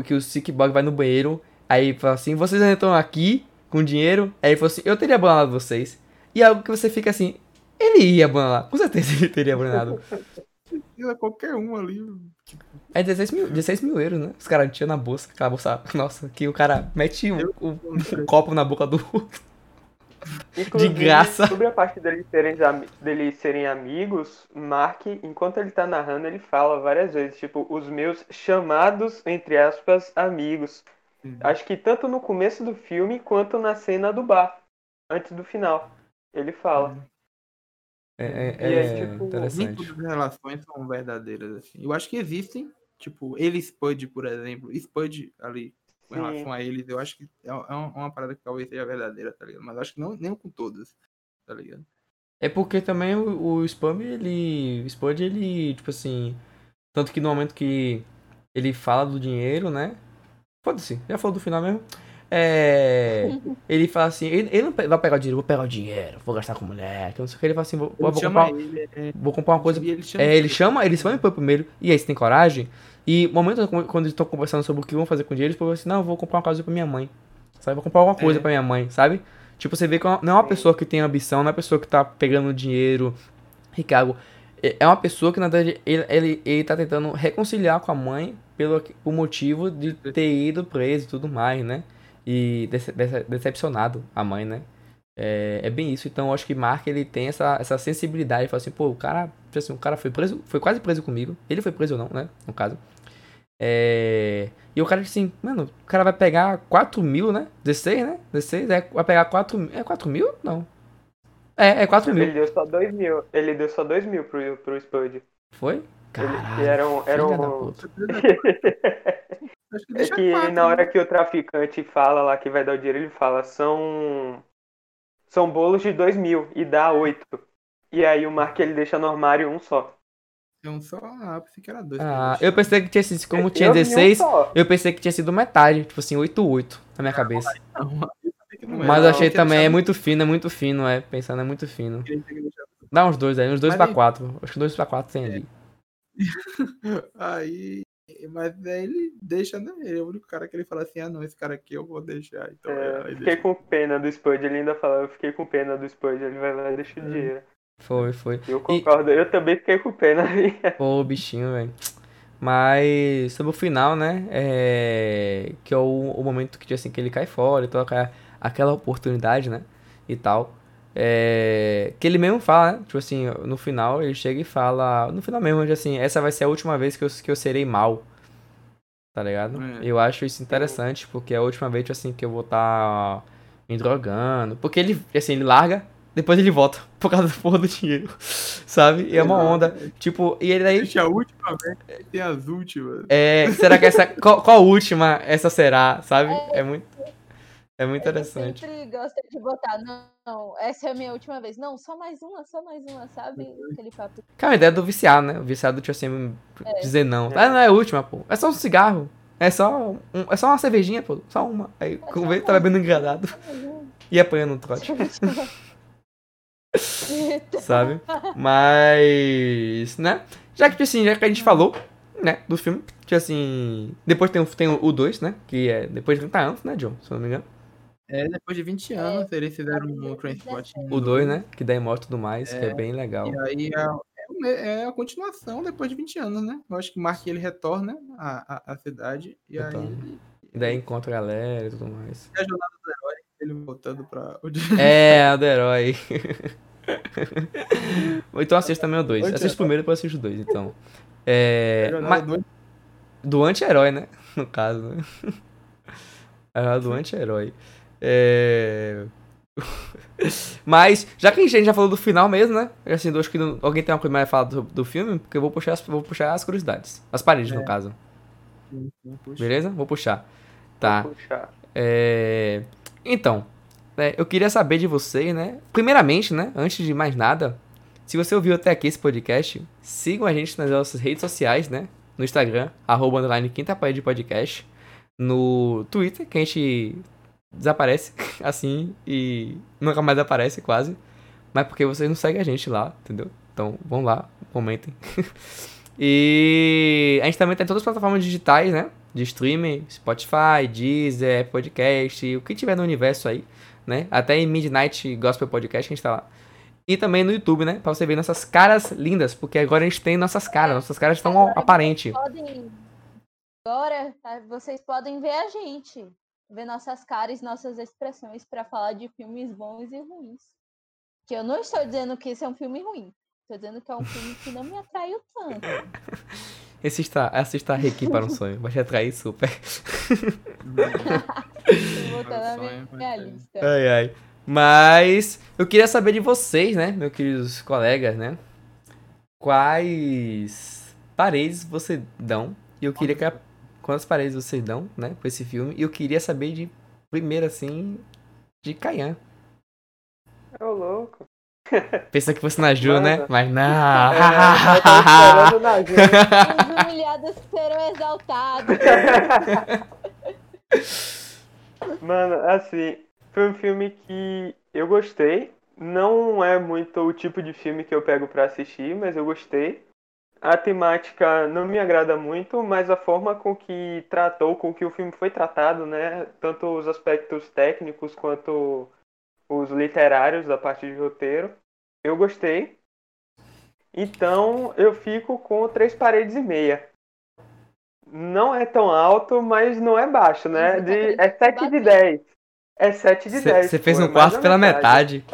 que o Sick Boy vai no banheiro, aí fala assim, vocês estão aqui com dinheiro? Aí ele falou assim, eu teria abandonado vocês. E é algo que você fica assim, ele ia abandonar, com certeza ele teria abandonado. Qualquer um ali. É 16 mil, 16 mil euros, né? Os caras tinham na bolsa, aquela bolsa, nossa, que o cara mete um, um- um copo na boca do outro. Inclusive, graça. Sobre a parte deles serem, deles serem amigos, Mark, enquanto ele tá narrando, ele fala várias vezes, tipo, os meus chamados, entre aspas, amigos. Acho que tanto no começo do filme quanto na cena do bar, antes do final. Ele fala. É, é, E é, é tipo, Nem interessante. todas as relações são verdadeiras, assim. Eu acho que existem, tipo, ele e Spud, por exemplo, Spud ali, com relação a eles, eu acho que é é uma, uma parada que talvez seja verdadeira, tá ligado? Mas eu acho que não, nem com todas, tá ligado? É porque também o, o Spam, ele. O Spud, ele, tipo assim. Tanto que no momento que ele fala do dinheiro, né? Foda-se, já falou do final mesmo. É, ele fala assim, ele, ele não vai pegar o dinheiro, vou pegar o dinheiro, vou gastar com mulher, que não sei o que. Ele fala assim, vou, vou, Ele comprar, ele, é, vou comprar uma coisa ele chama É, ele chama, eles vão impor primeiro, e aí você tem coragem. E no momento quando eles estão conversando sobre o que vão fazer com o dinheiro, eles falam assim, não, eu vou comprar uma casa pra minha mãe. Sabe? Vou comprar alguma coisa É. pra minha mãe, sabe? Tipo, você vê que não é uma pessoa que tem ambição, não é uma pessoa que tá pegando dinheiro. Ricardo, é é uma pessoa que, na verdade, ele, ele, ele tá tentando reconciliar com a mãe pelo o motivo de ter ido preso e tudo mais, né? E dece- dece- decepcionado a mãe, né? É, é bem isso. Então, eu acho que Mark, ele tem essa, essa sensibilidade. Ele fala assim, pô, o cara, tipo assim, o cara foi preso, foi quase preso comigo. Ele foi preso ou não, né? No caso. É... E o cara disse assim, mano, o cara vai pegar 4 mil, né? 16, né? 16, é, vai pegar 4 mil. É 4 mil? Não. É, é 4 Ele mil. deu só 2 mil. Ele deu só 2 mil pro, pro Spud. Foi? Ele, Caralho. que era um. Era um... puta. Acho que É que quatro, na hora né? que o traficante fala lá que vai dar o dinheiro, ele fala, são. São bolos de 2 mil e dá 8. E aí o Mark ele deixa no armário um só. É um só, ah, pensei que era dois. Ah, eu pensei que tinha sido, como Eu tinha vi um 16, só. eu pensei que tinha sido metade, tipo assim, 8-8 na minha cabeça. Não, que não Mas eu achei também, é muito fino, é muito fino, é, pensando, é muito fino. Dá uns dois aí, uns dois Mas pra aí- quatro. Acho que dois pra quatro tem ali. Aí, mas aí ele deixa, né? Ele é o único cara que ele fala assim, ah não, esse cara aqui eu vou deixar. Então, É, aí fiquei deixa. com pena do Spud, ele ainda fala, eu fiquei com pena do Spud, ele vai lá e deixa o É. dinheiro. Foi, foi. Eu concordo, eu também fiquei com pena. Pô, bichinho, velho. Mas sobre o final, né? É... Que é o, o momento que, assim, que ele cai fora e toca aquela oportunidade, né? E tal. É... Que ele mesmo fala, né? Tipo assim, no final ele chega e fala. No final mesmo, assim, essa vai ser a última vez que eu, que eu serei mal. Tá ligado? É. Eu acho isso interessante, porque é a última vez, tipo assim, que eu vou estar me drogando. Porque ele, assim, ele larga, depois ele volta por causa da porra do dinheiro. Sabe? E é uma onda. Tipo, e ele aí. Deixa a última vez, tem as últimas. É, será que essa. Qual, qual última essa será, sabe? É muito. É muito interessante. Ele sempre gosta de botar, não, não, essa é a minha última vez. Não, só mais uma, só mais uma, sabe? Aquele papo. Cara, a ideia do viciado, né? O viciado tinha assim dizer não. É. Ah, não é a última, pô. É só um cigarro. É só, um, é só uma cervejinha, pô. Só uma. Aí, com vez tá bebendo engradado e apanhando um trote, sabe? Mas, né? Já que, assim, já que a gente falou, né, do filme, que assim. Depois tem, o- tem o 2, né? Que é depois de 30 anos, né, John? Se eu não me engano. É, depois de 20 anos, eles fizeram um Transport. O 2, né? Que daí mostra tudo mais, que é É. bem legal. E aí é, é me- é a continuação depois de 20 anos, né? Eu acho que Mark ele retorna à, à, à cidade e Retorna. aí E daí encontra a galera e tudo mais. é a jornada do herói, ele voltando pra. É, a do herói. Então assista também o 2. Oi, Assista primeiro e depois assiste o 2, então. É. a do do anti-herói, né? No caso, né? É do anti-herói. É. Mas, já que a gente já falou do final mesmo, né? Assim, eu acho que não- alguém tem uma coisa mais a falar do, do filme, porque eu vou puxar, as, vou puxar as curiosidades. As paredes, no É. caso. Puxa. Beleza? Vou puxar. Tá. Vou puxar. É, Então, né, eu queria saber de vocês, né? Primeiramente, né? Antes de mais nada, se você ouviu até aqui esse podcast, sigam a gente nas nossas redes sociais, né? No Instagram, arroba underline quinta parede podcast. No Twitter, que a gente desaparece assim e nunca mais aparece quase. Mas porque vocês não seguem a gente lá, entendeu? Então vão lá, comentem. e a gente também tem todas as plataformas digitais, né? De streaming, Spotify, Deezer, Podcast, o que tiver no universo aí, né? Até em Midnight Gospel Podcast a gente tá lá. E também no YouTube, né? Pra você ver nossas caras lindas, porque agora a gente tem nossas caras, nossas caras estão aparentes. Podem, agora tá, vocês podem ver a gente, ver nossas caras, nossas expressões pra falar de filmes bons e ruins. Que eu não estou dizendo que esse é um filme ruim. Estou dizendo que é um filme que não me atraiu tanto. Assista, assista Reiki para um sonho, vai te atrair super. Tô botando na minha, lista. Ai, ai. Mas eu queria saber de vocês, né, meus queridos colegas, né? Quais paredes vocês dão? E eu queria que a... quantas paredes vocês dão, né, pra esse filme? E eu queria saber de primeiro assim de Caian. Ô, louco. Pensa que fosse na Ju, né? Mas não. É, na gente. Os humilhados serão exaltados. Mano, assim, foi um filme que eu gostei. Não é muito o tipo de filme que eu pego pra assistir, mas eu gostei. A temática não me agrada muito, mas a forma com que tratou, com que o filme foi tratado, né? Tanto os aspectos técnicos quanto os literários da parte de roteiro, eu gostei. Então eu fico com três paredes e meia. Não é tão alto, mas não é baixo, né? De, é 7 de 10. É 7 de 10. Você fez um é quarto pela metade.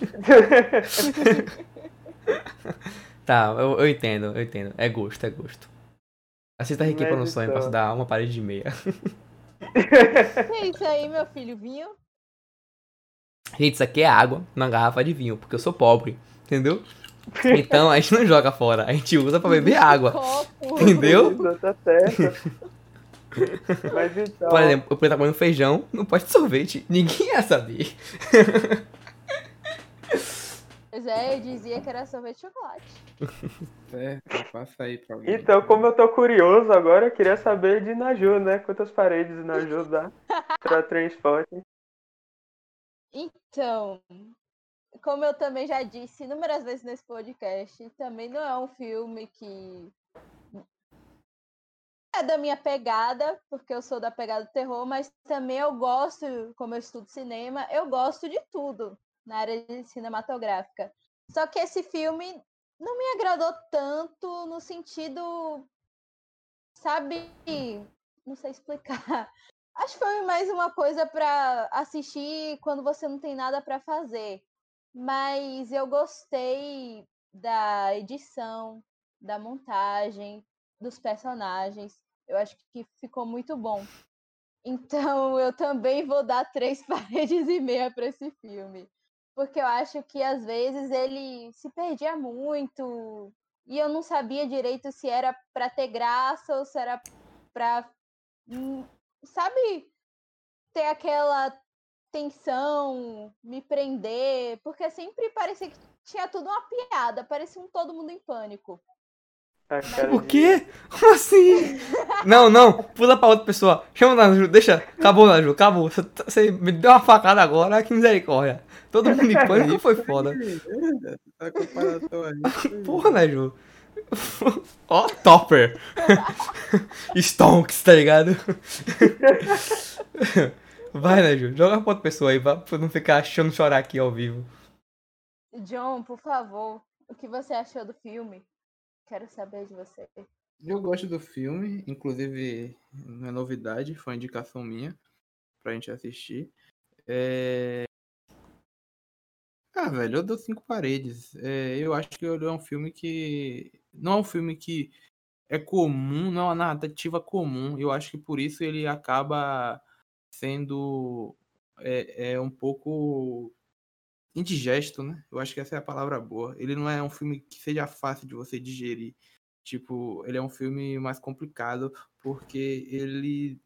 Tá, eu, eu entendo, eu entendo. É gosto, é gosto. Assista a Equipa Mas no sonho, então. posso dar uma parede e meia. É isso aí, meu filho? Vinho? Gente, isso aqui é água na garrafa de vinho, porque eu sou pobre, entendeu? Então a gente não joga fora, a gente usa pra beber água. Copo. Entendeu? Tá certo. Mas então. Por exemplo, eu podia estar comendo feijão, não pode ter sorvete. Ninguém ia saber. Pois é, eu dizia que era sorvete de chocolate. Certo, passa aí pra alguém. Então, como eu tô curioso agora, eu queria saber de Naju, né? Quantas paredes Naju dá pra transporte? Então, como eu também já disse inúmeras vezes nesse podcast, também não é um filme que é da minha pegada, porque eu sou da pegada do terror, mas também eu gosto, como eu estudo cinema, eu gosto de tudo na área cinematográfica. Só que esse filme não me agradou tanto no sentido, sabe, não sei explicar. Acho que foi mais uma coisa para assistir quando você não tem nada para fazer. Mas eu gostei da edição, da montagem, dos personagens. Eu acho que ficou muito bom. Então eu também vou dar três paredes e meia para esse filme. Porque eu acho que às vezes ele se perdia muito e eu não sabia direito se era para ter graça ou se era para sabe, ter aquela tensão, me prender, porque sempre parecia que tinha tudo uma piada, parecia um todo mundo em pânico. O quê? Como assim? Não, não, pula pra outra pessoa. Chama o Naju, deixa. Acabou, Naju, acabou. Você, tá- você me deu uma facada agora, que misericórdia. Todo mundo em pânico foi foda. Aí. Porra, Naju. Ó, Topper. Stonks, tá ligado? Vai, Naju, joga pra outra pessoa aí, pra não ficar achando chorar aqui ao vivo. John, por favor, o que você achou do filme? Quero saber de você. Eu gosto do filme, inclusive não é novidade, foi uma indicação minha pra gente assistir. É... Ah, velho, eu dou cinco paredes. É, eu acho que é um filme que. Não é um filme que é comum, não é uma narrativa comum. Eu acho que por isso ele acaba sendo é, é um pouco indigesto, né? Eu acho que essa é a palavra boa. Ele não é um filme que seja fácil de você digerir. Tipo, ele é um filme mais complicado porque ele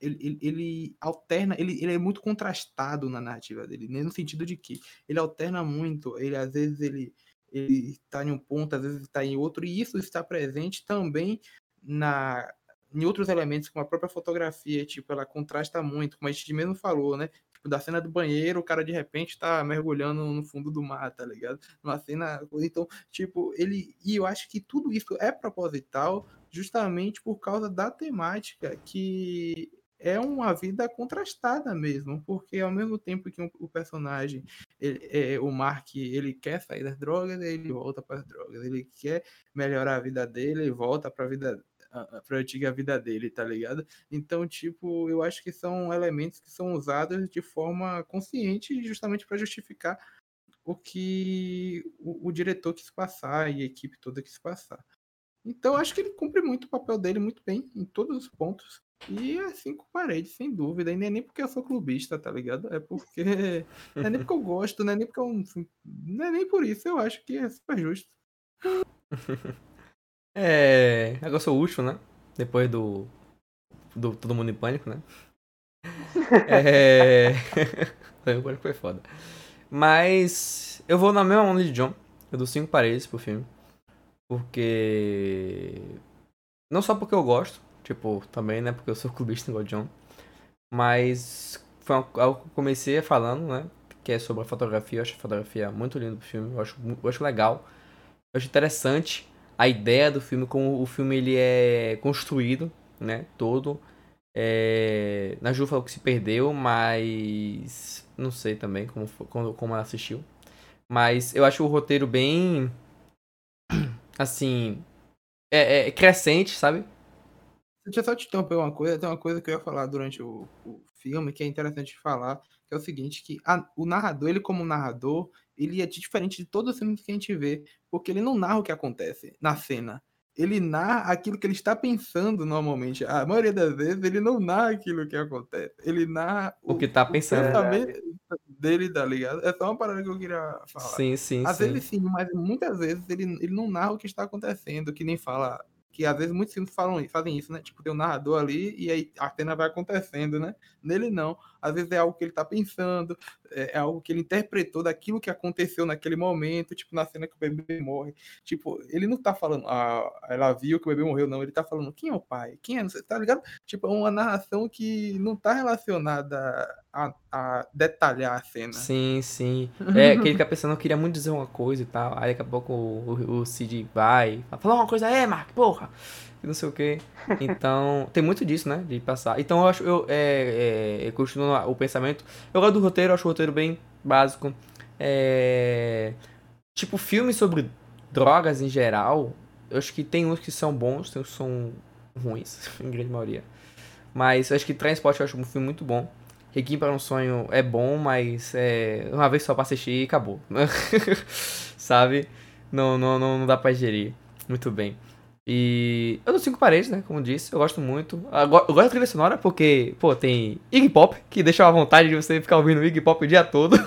ele, ele, ele alterna, ele, ele é muito contrastado na narrativa dele, né? no sentido de que ele alterna muito, ele às vezes ele ele está em um ponto, às vezes está em outro, e isso está presente também na em outros elementos, como a própria fotografia, tipo, ela contrasta muito, como a gente mesmo falou, né? Tipo, da cena do banheiro, o cara de repente tá mergulhando no fundo do mar, tá ligado? Uma cena. Então, tipo, ele. E eu acho que tudo isso é proposital justamente por causa da temática, que é uma vida contrastada mesmo, porque ao mesmo tempo que um- o personagem, ele- é, o Mark, ele quer sair das drogas, ele volta para as drogas, ele quer melhorar a vida dele, ele volta para a vida para a vida dele, tá ligado? Então, tipo, eu acho que são elementos que são usados de forma consciente justamente para justificar o que o, o diretor quis passar e a equipe toda quis passar. Então, acho que ele cumpre muito o papel dele muito bem em todos os pontos. E é cinco paredes, sem dúvida. E não é nem porque eu sou clubista, tá ligado? É porque. Não é nem porque eu gosto, não é nem porque eu. Não é nem por isso, eu acho que é super justo. É. Agora sou útil, né? Depois do. Do Todo Mundo em Pânico, né? É. Foi o Pânico foi foda. Mas. Eu vou na mesma onda de John. Eu dou cinco paredes pro filme. Porque. Não só porque eu gosto. Tipo, também, né? Porque eu sou clubista igual John. Mas foi algo que eu comecei falando, né? Que é sobre a fotografia. Eu acho a fotografia muito linda do filme. Eu acho, eu acho legal. Eu acho interessante a ideia do filme, como o filme ele é construído, né? Todo. É... Na Ju falou que se perdeu, mas não sei também como, como, como ela assistiu. Mas eu acho o roteiro bem. Assim. É, é crescente, sabe? Deixa eu só te interromper uma coisa. Tem uma coisa que eu ia falar durante o, o filme que é interessante falar, que é o seguinte, que a- o narrador, ele como narrador, ele é diferente de todos os filmes que a gente vê, porque ele não narra o que acontece na cena. Ele narra aquilo que ele está pensando normalmente. A maioria das vezes ele não narra aquilo que acontece. Ele narra O que tá pensando. pensamento dele, tá ligado? É só uma parada que eu queria falar. Sim, sim, Às sim. vezes sim, mas muitas vezes ele, ele não narra o que está acontecendo, que nem fala. Que às vezes muitos filmes falam, fazem isso, né? Tipo, tem um narrador ali e aí a cena vai acontecendo, né? Nele não. Às vezes é algo que ele tá pensando, é, é algo que ele interpretou daquilo que aconteceu naquele momento, tipo, na cena que o bebê morre. Tipo, ele não tá falando, ah, ela viu que o bebê morreu, não. Ele tá falando, quem é o pai? Quem é? Tá ligado? Tipo, é uma narração que não tá relacionada a, a detalhar a cena. Sim, sim. É, que ele fica pensando, eu queria muito dizer uma coisa e tal. Aí daqui a pouco o, o, o Cid vai, fala uma coisa, é, Mark, porra! E não sei o quê. Então, tem muito disso, né? De passar. Então eu acho, eu, é, é, continuo o pensamento. Eu gosto do roteiro, acho o roteiro bem básico. É, tipo, filmes sobre drogas em geral, eu acho que tem uns que são bons, tem uns que são ruins, em grande maioria. Mas eu acho que Transporte eu acho um filme muito bom. Requiem para um Sonho é bom, mas é uma vez só pra assistir e acabou. Sabe? Não, não, não, não dá pra gerir muito bem. E eu dou cinco paredes, né? Como disse, eu gosto muito. Eu go- eu gosto da trilha sonora porque, pô, tem Iggy Pop, que deixa a vontade de você ficar ouvindo Iggy Pop o dia todo.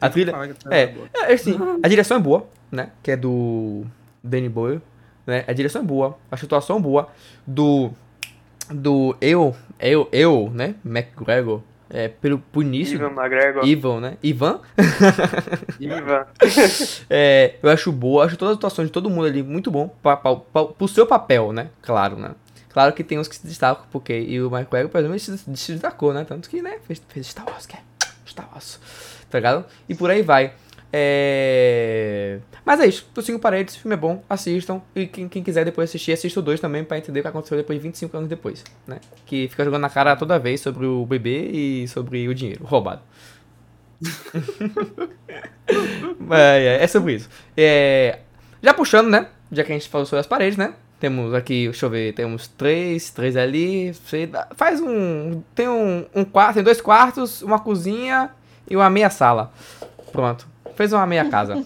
A trilha- é. boa. É, assim, a direção é boa, né? Que é do Danny Boyle, né? A direção é boa, a situação é boa. Do. Do eu, eu, eu, né? McGregor. É, pelo, pro início. Ivan McGregor. Ivan, né? Ivan. Ivan. É, eu acho boa, acho toda a atuação de todo mundo ali muito bom pra, pra, pra, pro seu papel, né? Claro, né? Claro que tem uns que se destacam, porque e o Michael por exemplo, ele se, se destacou, né? Tanto que, né, fez, fez Star Wars, que é Star Wars, tá ligado? E por aí vai. É... Mas é isso, dos cinco paredes, o filme é bom, assistam. E quem, quem quiser depois assistir, assista o dois também pra entender o que aconteceu depois de 25 anos depois, né? Que fica jogando na cara toda vez sobre o bebê e sobre o dinheiro roubado. é, é, sobre isso. É, já puxando, né? Já que a gente falou sobre as paredes, né? Temos aqui, deixa eu ver, temos três, três ali. Dá- faz um. Tem um, um quarto, tem dois quartos, uma cozinha e uma meia sala. Pronto. Fez uma meia casa.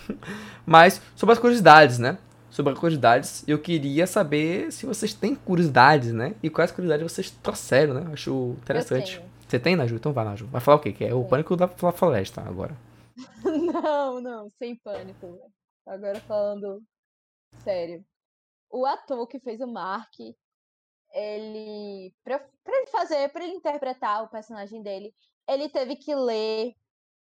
Mas sobre as curiosidades, né? Sobre as curiosidades, eu queria saber se vocês têm curiosidades, né? E quais curiosidades vocês trouxeram, né? Acho interessante. Você tem, Naju? Então vai, Naju. Vai falar o quê? Que é o Tenho. pânico da floresta agora. Não, não, sem pânico. Agora falando sério. O ator que fez o Mark, ele. Pra, pra ele fazer, pra ele interpretar o personagem dele, ele teve que ler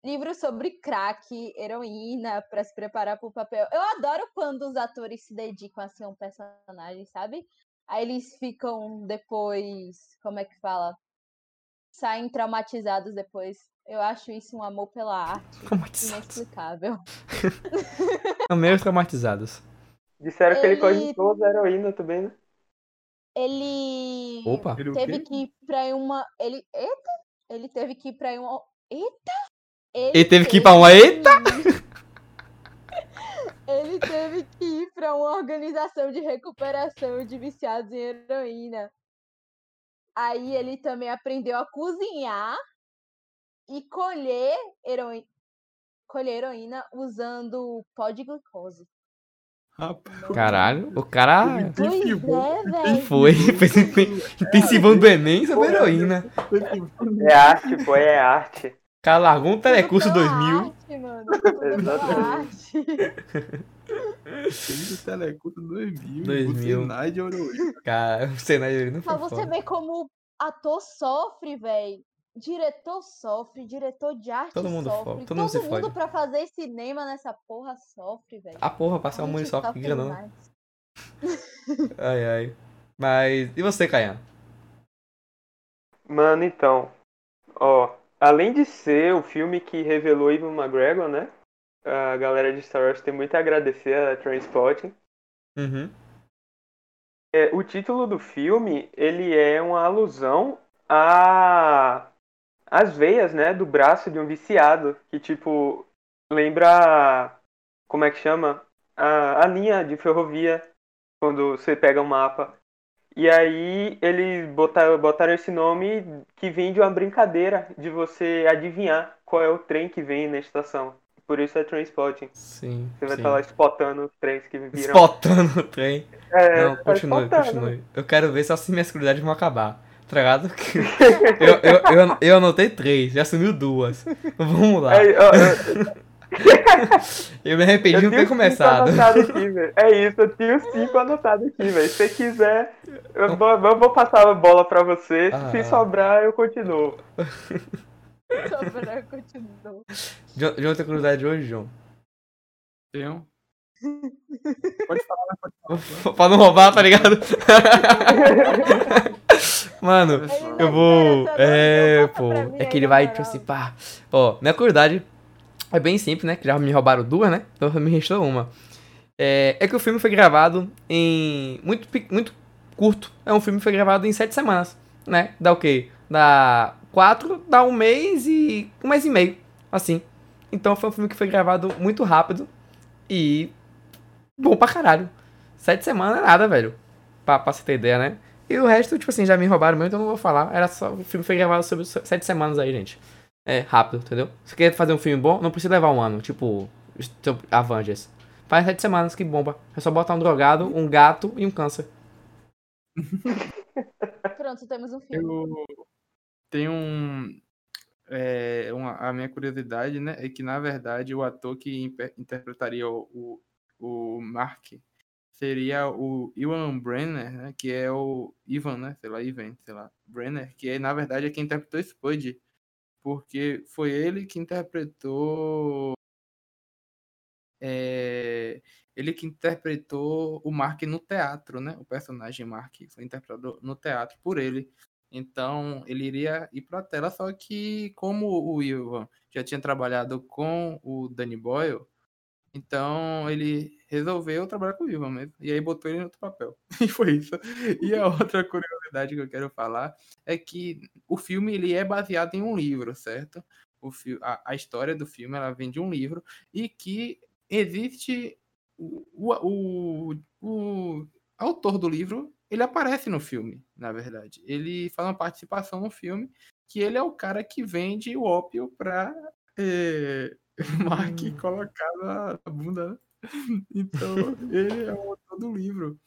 livros sobre crack, heroína, pra se preparar pro papel. Eu adoro quando os atores se dedicam a ser um personagem, sabe? Aí eles ficam depois. Como é que fala? Saem traumatizados depois. Eu acho isso um amor pela arte inexplicável. São meio traumatizados. Disseram que ele Ele- cogitou a heroína também, né? Ele Opa. Ele o teve que ir pra uma. Ele. Eita! Ele teve que ir pra uma. Eita! Ele teve que ir pra uma eita! Ele teve que ir pra uma organização de recuperação de viciados em heroína. Aí ele também aprendeu a cozinhar e colher heroína, colher heroína usando pó de glicose. Rapaz, Caralho, o cara Intensivou. é, foi, fez intensivão do Enem sobre heroína. É arte, pô, é arte. Cara largou um telecurso Tudo pela 2000. Arte, mano. Exatamente. arte. Fez o Telecurso 2000. 2000. O Senai de. Cara, o cenário não foi Pra você foda. ver como ator sofre, velho. Diretor sofre, diretor de arte Todo mundo sofre. fode, todo mundo se fode. pra fazer cinema nessa porra sofre, velho. A porra, passar um monte só sofre que demais. Ai, ai. Mas, e você, Caian? Mano, então, ó, além de ser o filme que revelou Ivan McGregor, né? A galera de Star Wars tem muito a agradecer a Transporting. Uhum. É, o título do filme, ele é uma alusão a as veias, né, do braço de um viciado, que tipo lembra como é que chama? A, a linha de ferrovia quando você pega um mapa. E aí eles botaram, botaram esse nome que vem de uma brincadeira de você adivinhar qual é o trem que vem na estação. Por isso é Trainspotting. Sim. Você vai sim. estar lá spotando os trens que viram. Spotando o trem. É, Não, continue, spotando. continue. Eu quero ver se minhas curiosidades vão acabar. Tá ligado? eu, eu, eu, eu anotei três, já sumiu duas. Vamos lá. É, ó, eu- Eu me arrependi de eu ter começado. aqui. É isso, eu tenho cinco anotados aqui, velho. Se quiser, eu vou, eu vou passar a bola pra você. Ah. Se sobrar, eu continuo. Sobrar continua. John, John tem curiosidade hoje, João? Tenho. Pode falar, mas pode falar. pra não roubar, tá ligado? Mano, Ele eu vou. É, pô. É que ele vai, tipo assim, pá. Ó, minha curiosidade é bem simples, né? Que já me roubaram duas, né? Então me restou uma. É, é que o filme foi gravado em. Muito, muito curto. É um filme que foi gravado em sete semanas, né? Dá o quê? Dá quatro, dá um mês e. um mês e meio. Assim. Então foi um filme que foi gravado muito rápido e. bom pra caralho. Sete semanas é nada, velho. Pra, pra você ter ideia, né? E o resto, tipo assim, já me roubaram mesmo, então não vou falar. Era só. O filme foi gravado sobre se- sete semanas aí, gente. É, rápido, entendeu? Se quer fazer um filme bom, não precisa levar um ano. Tipo, Avengers. Faz sete semanas que bomba. É só botar um drogado, um gato e um câncer. Pronto, temos um filme. Eu tenho um. é, uma- a minha curiosidade, né? É que, na verdade, o ator que interpretaria o, o, o Mark seria o Ivan Brenner, né? Que é o Ivan, né? Sei lá, Ivan, sei lá. Brenner, que é, na verdade é quem interpretou Spud. Porque foi ele que interpretou. é, ele que interpretou o Mark no teatro, né? O personagem Mark foi interpretado no teatro por ele. Então ele iria ir para a tela, só que como o Ivan já tinha trabalhado com o Danny Boyle, então ele resolveu trabalhar com o Ivan mesmo. E aí botou ele no outro papel. E foi isso. E a outra curiosidade que eu quero falar é que o filme ele é baseado em um livro, certo? O fi a, a história do filme ela vem de um livro e que existe o, o, o, o autor do livro ele aparece no filme, na verdade. Ele faz uma participação no filme que ele é o cara que vende o ópio pra eh, Mark Hum. colocar na na bunda, né? Então, ele é o autor do livro.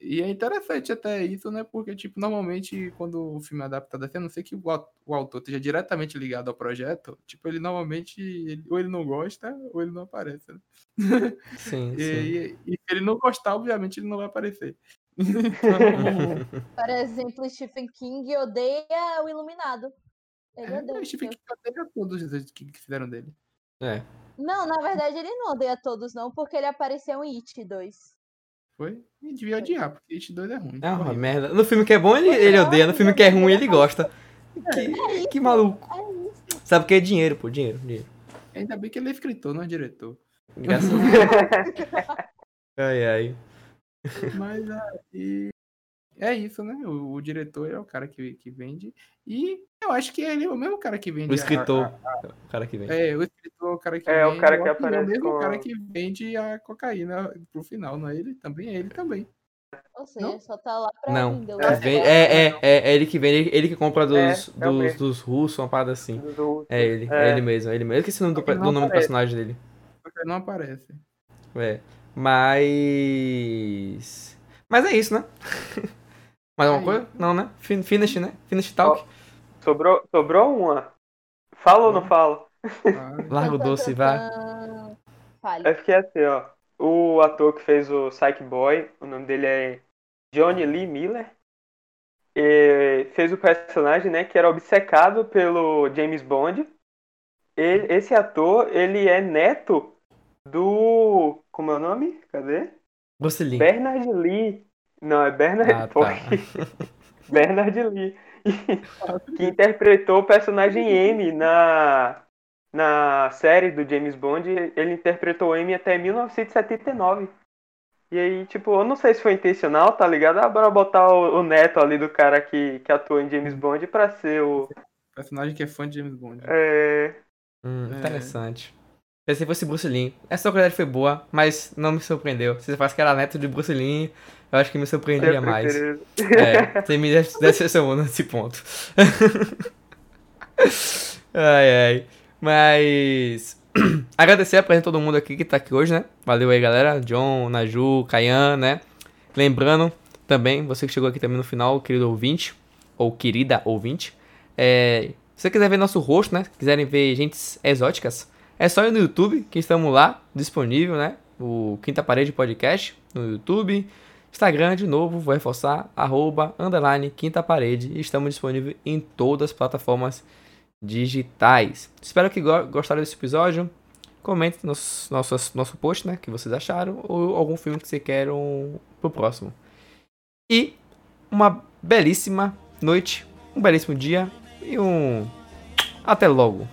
E é interessante até isso, né? Porque, tipo, normalmente quando o filme é adaptado assim, a não ser que o au- o autor esteja diretamente ligado ao projeto, tipo, ele normalmente, ele- ou ele não gosta, ou ele não aparece, né? Sim, E, sim. e- e se ele não gostar, obviamente, ele não vai aparecer. Então, Por exemplo, Stephen King odeia o Iluminado. Ele é, odeia. o Stephen King odeia todos os que fizeram dele. É. Não, na verdade ele não odeia todos, não, porque ele apareceu em It 2. Foi? E devia odiar, porque It 2 é ruim. É uma horrível. merda. No filme que é bom, ele, ele odeia. No filme que é ruim, ele gosta. Que, que maluco. É isso. Sabe o que é dinheiro, pô? Dinheiro, dinheiro. Ainda bem que ele é escritor, não é diretor. Graças a Deus. Ai, ai. Mas aí. É isso, né? O, o diretor é o cara que, que vende. E eu acho que ele é o mesmo cara que vende. O a- escritor. a- O cara que vem. é, o escritor é o cara que É, o vende. cara eu que aparece É o mesmo com- cara que vende a cocaína pro final, não é ele? Também é ele também. Ou seja, Não? só tá lá pra Não. vender o Quem vende- é, é, é, é ele que vende, ele que compra dos, É, é o dos, mesmo. dos russos, uma parada assim. É ele, é, É. ele mesmo, é ele mesmo. Eu esqueci o nome do, do nome do aparece. personagem dele. Porque não aparece. É. Mas. Mas é isso, né? Mais alguma coisa? Não, né? Fin- Finish, né? Finish talk. Sobrou, sobrou uma. Fala ou não fala? Ah, Larga o doce e vá. Fale. É porque assim, ó. O ator que fez o Psych Boy, o nome dele é Johnny Lee Miller. E fez o personagem, né, que era obcecado pelo James Bond. Ele- esse ator, ele é neto do. Como é o nome? Cadê? Gosselinho. Bernard Lee. Não, é Bernard. Ah, tá. Bernard Lee. que interpretou o personagem M na, na série do James Bond. Ele interpretou M até 1979. E aí, tipo, eu não sei se foi intencional, tá ligado? Ah, bora botar o, o neto ali do cara que, que atua em James Bond pra ser o. Personagem que é fã de James Bond. É. Hum, É. interessante. Pensei que fosse Bruce Lee. Essa curiosidade foi boa, mas não me surpreendeu. Se você faz que era neto de Bruce Lee, eu acho que me surpreenderia sempre mais. É, você me dece- decepcionou nesse ponto. ai, ai. Mas. Agradecer a presença de todo mundo aqui que tá aqui hoje, né? Valeu aí, galera. John, Naju, Kayan, né? Lembrando também, você que chegou aqui também no final, querido ouvinte, ou querida ouvinte. É, se você quiser ver nosso rosto, né? Quiserem ver gentes exóticas, é só ir no YouTube, que estamos lá, disponível, né? O Quinta Parede Podcast no YouTube. Instagram, de novo, vou reforçar, arroba, underline, quinta parede. E estamos disponíveis em todas as plataformas digitais. Espero que go gostaram desse episódio. Comentem no nosso, nosso post, né? que vocês acharam. Ou algum filme que vocês queiram pro próximo. E uma belíssima noite, um belíssimo dia e um... Até logo!